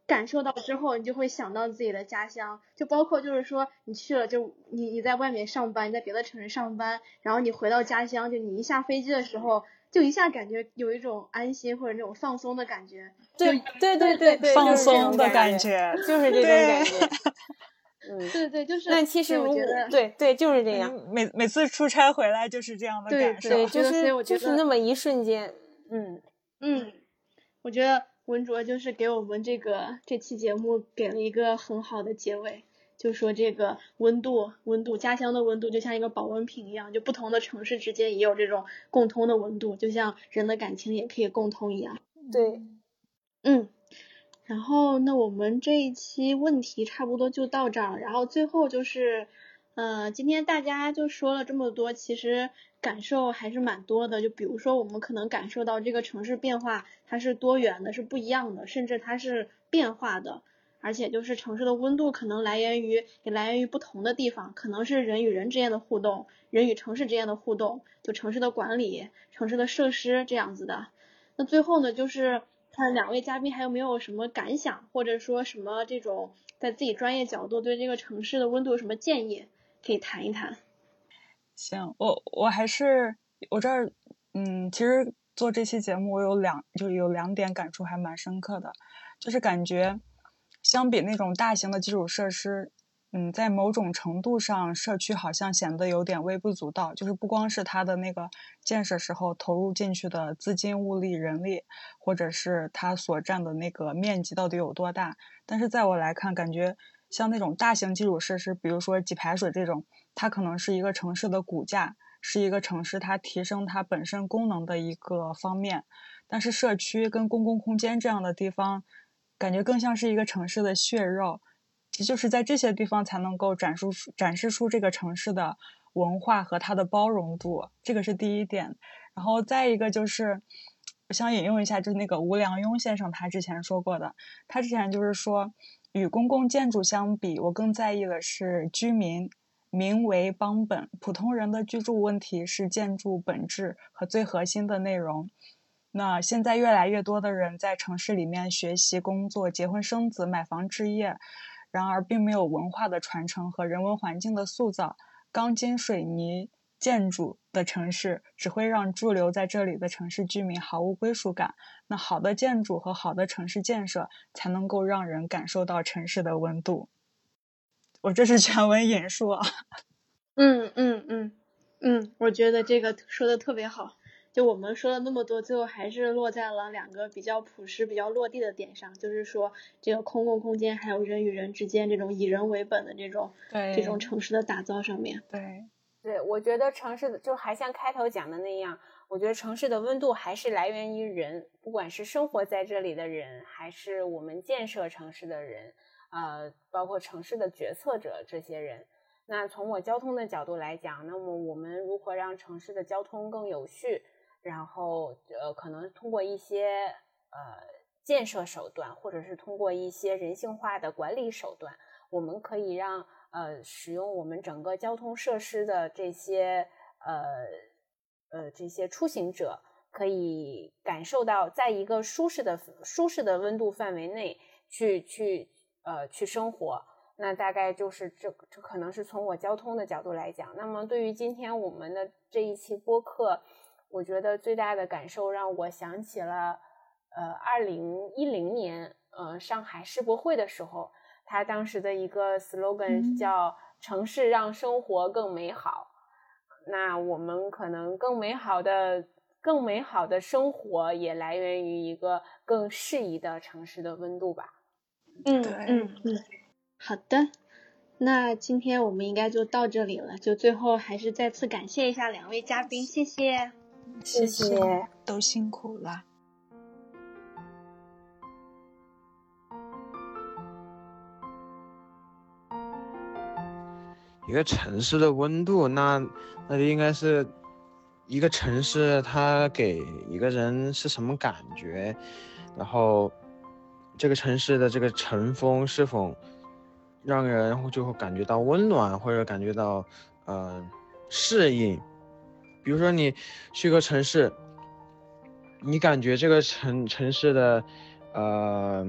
感受到之后，你就会想到自己的家乡，就包括就是说你去了，就你你在外面上班，你在别的城市上班，然后你回到家乡，就你一下飞机的时候。就一下感觉有一种安心或者那种放松的感觉，对对对对对，放松的感觉，就是这种感觉。嗯，对对，就是。但其实如果对对就是这样，每每次出差回来就是这样的感受，对，就是就是那么一瞬间。嗯嗯，我觉得文卓就是给我们这个这期节目给了一个很好的结尾。就说这个温度，温度，家乡的温度就像一个保温瓶一样，就不同的城市之间也有这种共通的温度，就像人的感情也可以共通一样。对，嗯，然后那我们这一期问题差不多就到这儿，然后最后就是，呃，今天大家就说了这么多，其实感受还是蛮多的。就比如说我们可能感受到这个城市变化，它是多元的，是不一样的，甚至它是变化的。而且就是城市的温度可能来源于也来源于不同的地方，可能是人与人之间的互动，人与城市之间的互动，就城市的管理、城市的设施这样子的。那最后呢，就是看两位嘉宾还有没有什么感想，或者说什么这种在自己专业角度对这个城市的温度有什么建议？可以谈一谈。行，我我还是我这儿，嗯，其实做这期节目，我有两就有两点感触还蛮深刻的，就是感觉相比那种大型的基础设施。嗯，在某种程度上，社区好像显得有点微不足道。就是不光是它的那个建设时候投入进去的资金、物力、人力，或者是它所占的那个面积到底有多大。但是在我来看，感觉像那种大型基础设施，比如说给排水这种，它可能是一个城市的骨架，是一个城市它提升它本身功能的一个方面。但是社区跟公共空间这样的地方，感觉更像是一个城市的血肉。就是在这些地方才能够展示出展示出这个城市的文化和它的包容度，这个是第一点。然后再一个就是，我想引用一下，就是那个吴良镛先生他之前说过的，他之前就是说，与公共建筑相比，我更在意的是居民，民为邦本，普通人的居住问题是建筑本质和最核心的内容。那现在越来越多的人在城市里面学习、工作、结婚、生子、买房、置业。然而，并没有文化的传承和人文环境的塑造，钢筋水泥建筑的城市只会让驻留在这里的城市居民毫无归属感。那好的建筑和好的城市建设，才能够让人感受到城市的温度。我这是全文引述啊。嗯嗯嗯嗯，我觉得这个说的特别好。就我们说了那么多，最后还是落在了两个比较朴实、比较落地的点上，就是说这个公共空间还有人与人之间这种以人为本的这种这种城市的打造上面。对，对，我觉得城市的就还像开头讲的那样，我觉得城市的温度还是来源于人，不管是生活在这里的人，还是我们建设城市的人，呃，包括城市的决策者这些人。那从我交通的角度来讲，那么我们如何让城市的交通更有序？然后，呃，可能通过一些呃建设手段，或者是通过一些人性化的管理手段，我们可以让呃使用我们整个交通设施的这些呃呃这些出行者，可以感受到在一个舒适的舒适的温度范围内去去呃去生活。那大概就是这这可能是从我交通的角度来讲。那么对于今天我们的这一期播客。我觉得最大的感受让我想起了，呃，二零一零年，呃，上海世博会的时候，他当时的一个 slogan 叫“城市让生活更美好”。那我们可能更美好的、更美好的生活也来源于一个更适宜的城市的温度吧。嗯嗯嗯，好的，那今天我们应该就到这里了。就最后还是再次感谢一下两位嘉宾，谢谢。谢谢，都辛苦了。一个城市的温度，那那就应该是一个城市它给一个人是什么感觉，然后这个城市的这个晨风是否让人就会感觉到温暖，或者感觉到呃适应。比如说你去个城市，你感觉这个城城市的，呃，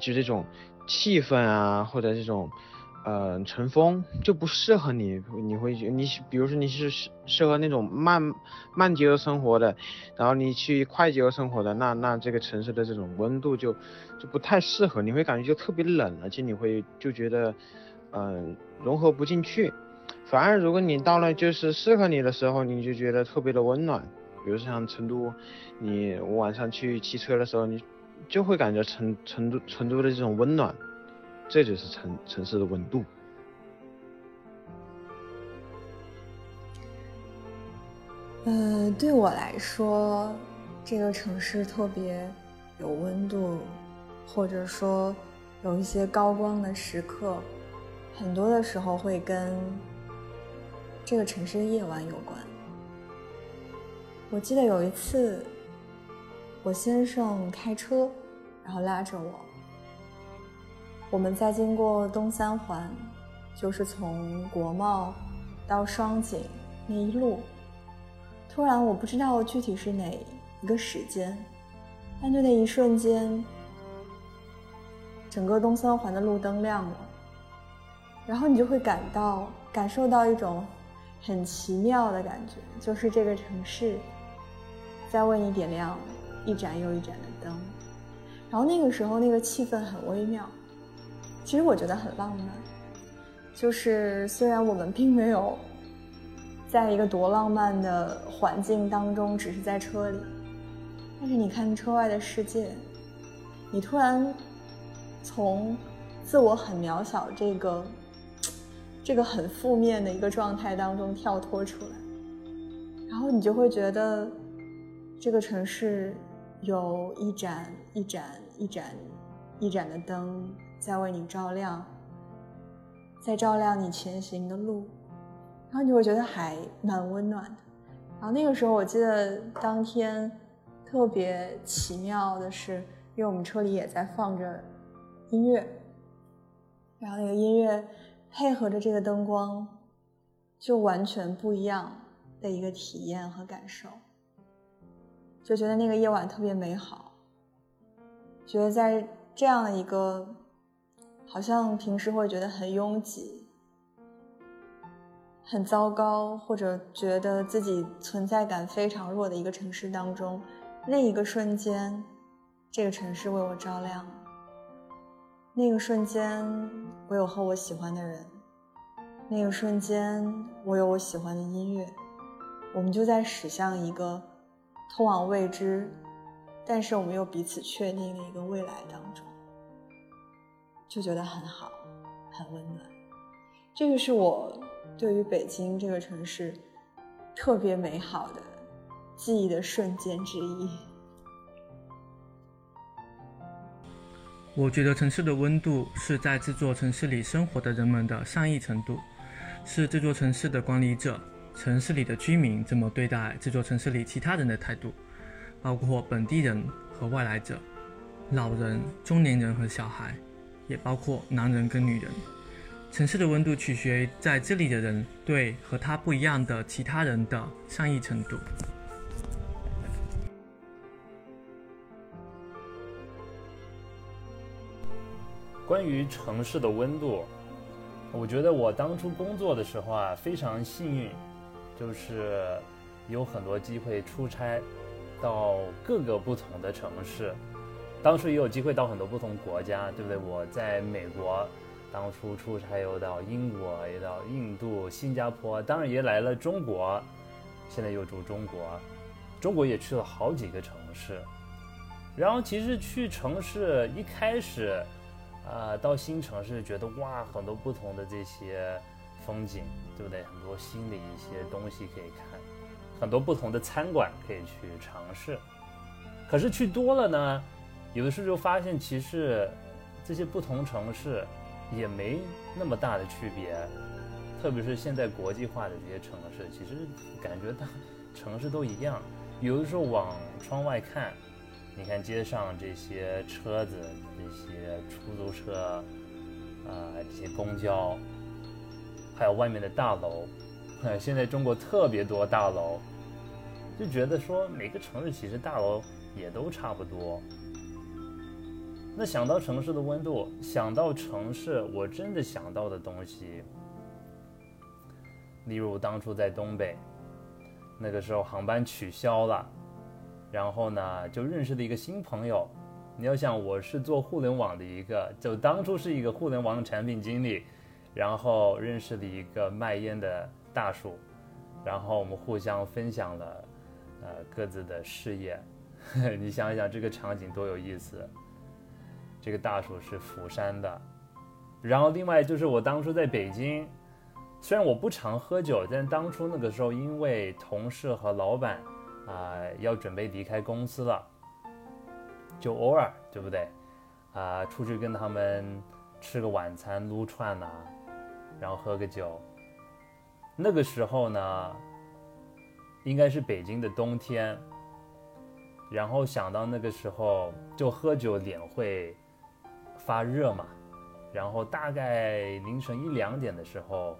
就这种气氛啊，或者这种，呃，城风就不适合你，你会你比如说你是适适合那种慢慢节奏生活的，然后你去快节奏生活的，那那这个城市的这种温度就就不太适合，你会感觉就特别冷，而且你会就觉得，嗯，融合不进去。反而，如果你到了就是适合你的时候，你就觉得特别的温暖。比如像成都，你晚上去骑车的时候，你就会感觉成成都成都的这种温暖，这就是城城市的温度。呃，对我来说，这个城市特别有温度，或者说有一些高光的时刻，很多的时候会跟。这个城市的夜晚有关。我记得有一次，我先生开车，然后拉着我，我们在经过东三环，就是从国贸到双井那一路，突然我不知道具体是哪一个时间，但就那一瞬间，整个东三环的路灯亮了，然后你就会感到感受到一种很奇妙的感觉，就是这个城市在为你点亮一盏又一盏的灯。然后那个时候那个气氛很微妙，其实我觉得很浪漫。就是虽然我们并没有在一个多浪漫的环境当中，只是在车里，但是你看车外的世界，你突然从自我很渺小这个 这个很负面的一个状态当中跳脱出来，然后你就会觉得这个城市有一盏一盏一盏一盏的灯在为你照亮。在照亮你前行的路，然后你会觉得还蛮温暖的。然后那个时候，我记得当天特别奇妙的是，因为我们车里也在放着音乐，然后那个音乐配合着这个灯光，就完全不一样的一个体验和感受，就觉得那个夜晚特别美好，觉得在这样的一个。好像平时会觉得很拥挤、很糟糕，或者觉得自己存在感非常弱的一个城市当中，那一个瞬间，这个城市为我照亮。那个瞬间，我有和我喜欢的人；那个瞬间，我有我喜欢的音乐。我们就在驶向一个通往未知，但是我们又彼此确定的一个未来当中。就觉得很好，很温暖。这个是我对于北京这个城市特别美好的记忆的瞬间之一。我觉得城市的温度是在这座城市里生活的人们的善意程度，是这座城市的管理者、城市里的居民怎么对待这座城市里其他人的态度，包括本地人和外来者、老人、中年人和小孩。也包括男人跟女人。城市的温度取决于在这里的人对和他不一样的其他人的善意程度。关于城市的温度，我觉得我当初工作的时候啊，非常幸运，就是有很多机会出差到各个不同的城市。当初也有机会到很多不同国家，对不对？我在美国，当初出差又到英国，也到印度、新加坡，当然也来了中国，现在又住中国，中国也去了好几个城市。然后其实去城市一开始，呃，到新城市觉得哇，很多不同的这些风景，对不对？很多新的一些东西可以看，很多不同的餐馆可以去尝试。可是去多了呢？有的时候就发现，其实这些不同城市也没那么大的区别，特别是现在国际化的这些城市，其实感觉它 城市都一样。有的时候往窗外看，你看街上这些车子、这些出租车，啊，这些公交，还有外面的大楼，现在中国特别多大楼，就觉得说每个城市其实大楼也都差不多。那想到城市的温度，想到城市，我真的想到的东西，例如当初在东北，那个时候航班取消了，然后呢就认识了一个新朋友。你要想，我是做互联网的一个，就当初是一个互联网产品经理，然后认识了一个卖烟的大叔，然后我们互相分享了，呃各自的事业。你想一想，这个场景多有意思。这个大叔是釜山的，然后另外就是我当初在北京，虽然我不常喝酒，但当初那个时候因为同事和老板啊要准备离开公司了，就偶尔对不对啊出去跟他们吃个晚餐撸串呐，然后喝个酒。那个时候呢，应该是北京的冬天，然后想到那个时候就喝酒脸会。发热嘛，然后大概凌晨一两点的时候，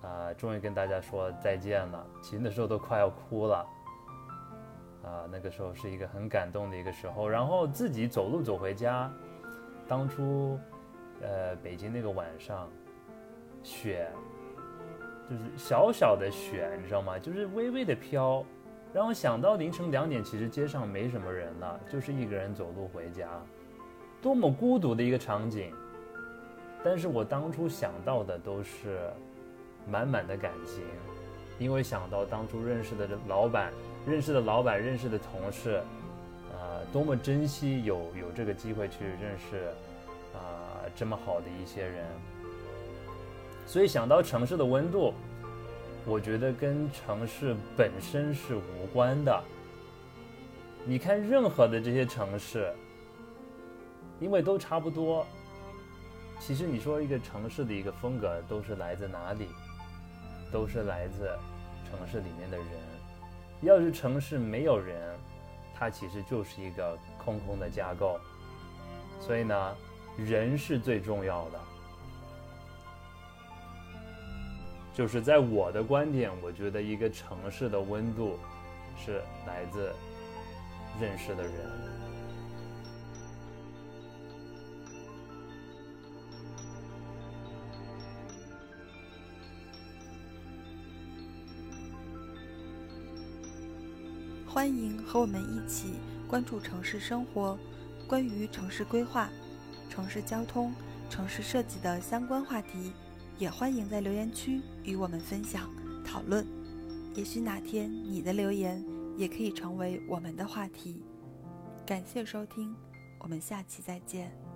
啊，终于跟大家说再见了。其实那时候都快要哭了，啊，那个时候是一个很感动的一个时候。然后自己走路走回家，当初，呃，北京那个晚上，雪，就是小小的雪，你知道吗？就是微微的飘，让我想到凌晨两点，其实街上没什么人了，就是一个人走路回家，多么孤独的一个场景。但是我当初想到的都是满满的感情，因为想到当初认识的老板、认识的老板、认识的同事，呃，多么珍惜有有这个机会去认识啊这么好的一些人。所以想到城市的温度，我觉得跟城市本身是无关的。你看任何的这些城市，因为都差不多。其实你说一个城市的一个风格都是来自哪里？都是来自城市里面的人。要是城市没有人，它其实就是一个空空的架构。所以呢，人是最重要的。就是在我的观点，我觉得一个城市的温度是来自认识的人。欢迎和我们一起关注城市生活，关于城市规划、城市交通、城市设计的相关话题，也欢迎在留言区与我们分享讨论。也许哪天你的留言也可以成为我们的话题。感谢收听，我们下期再见。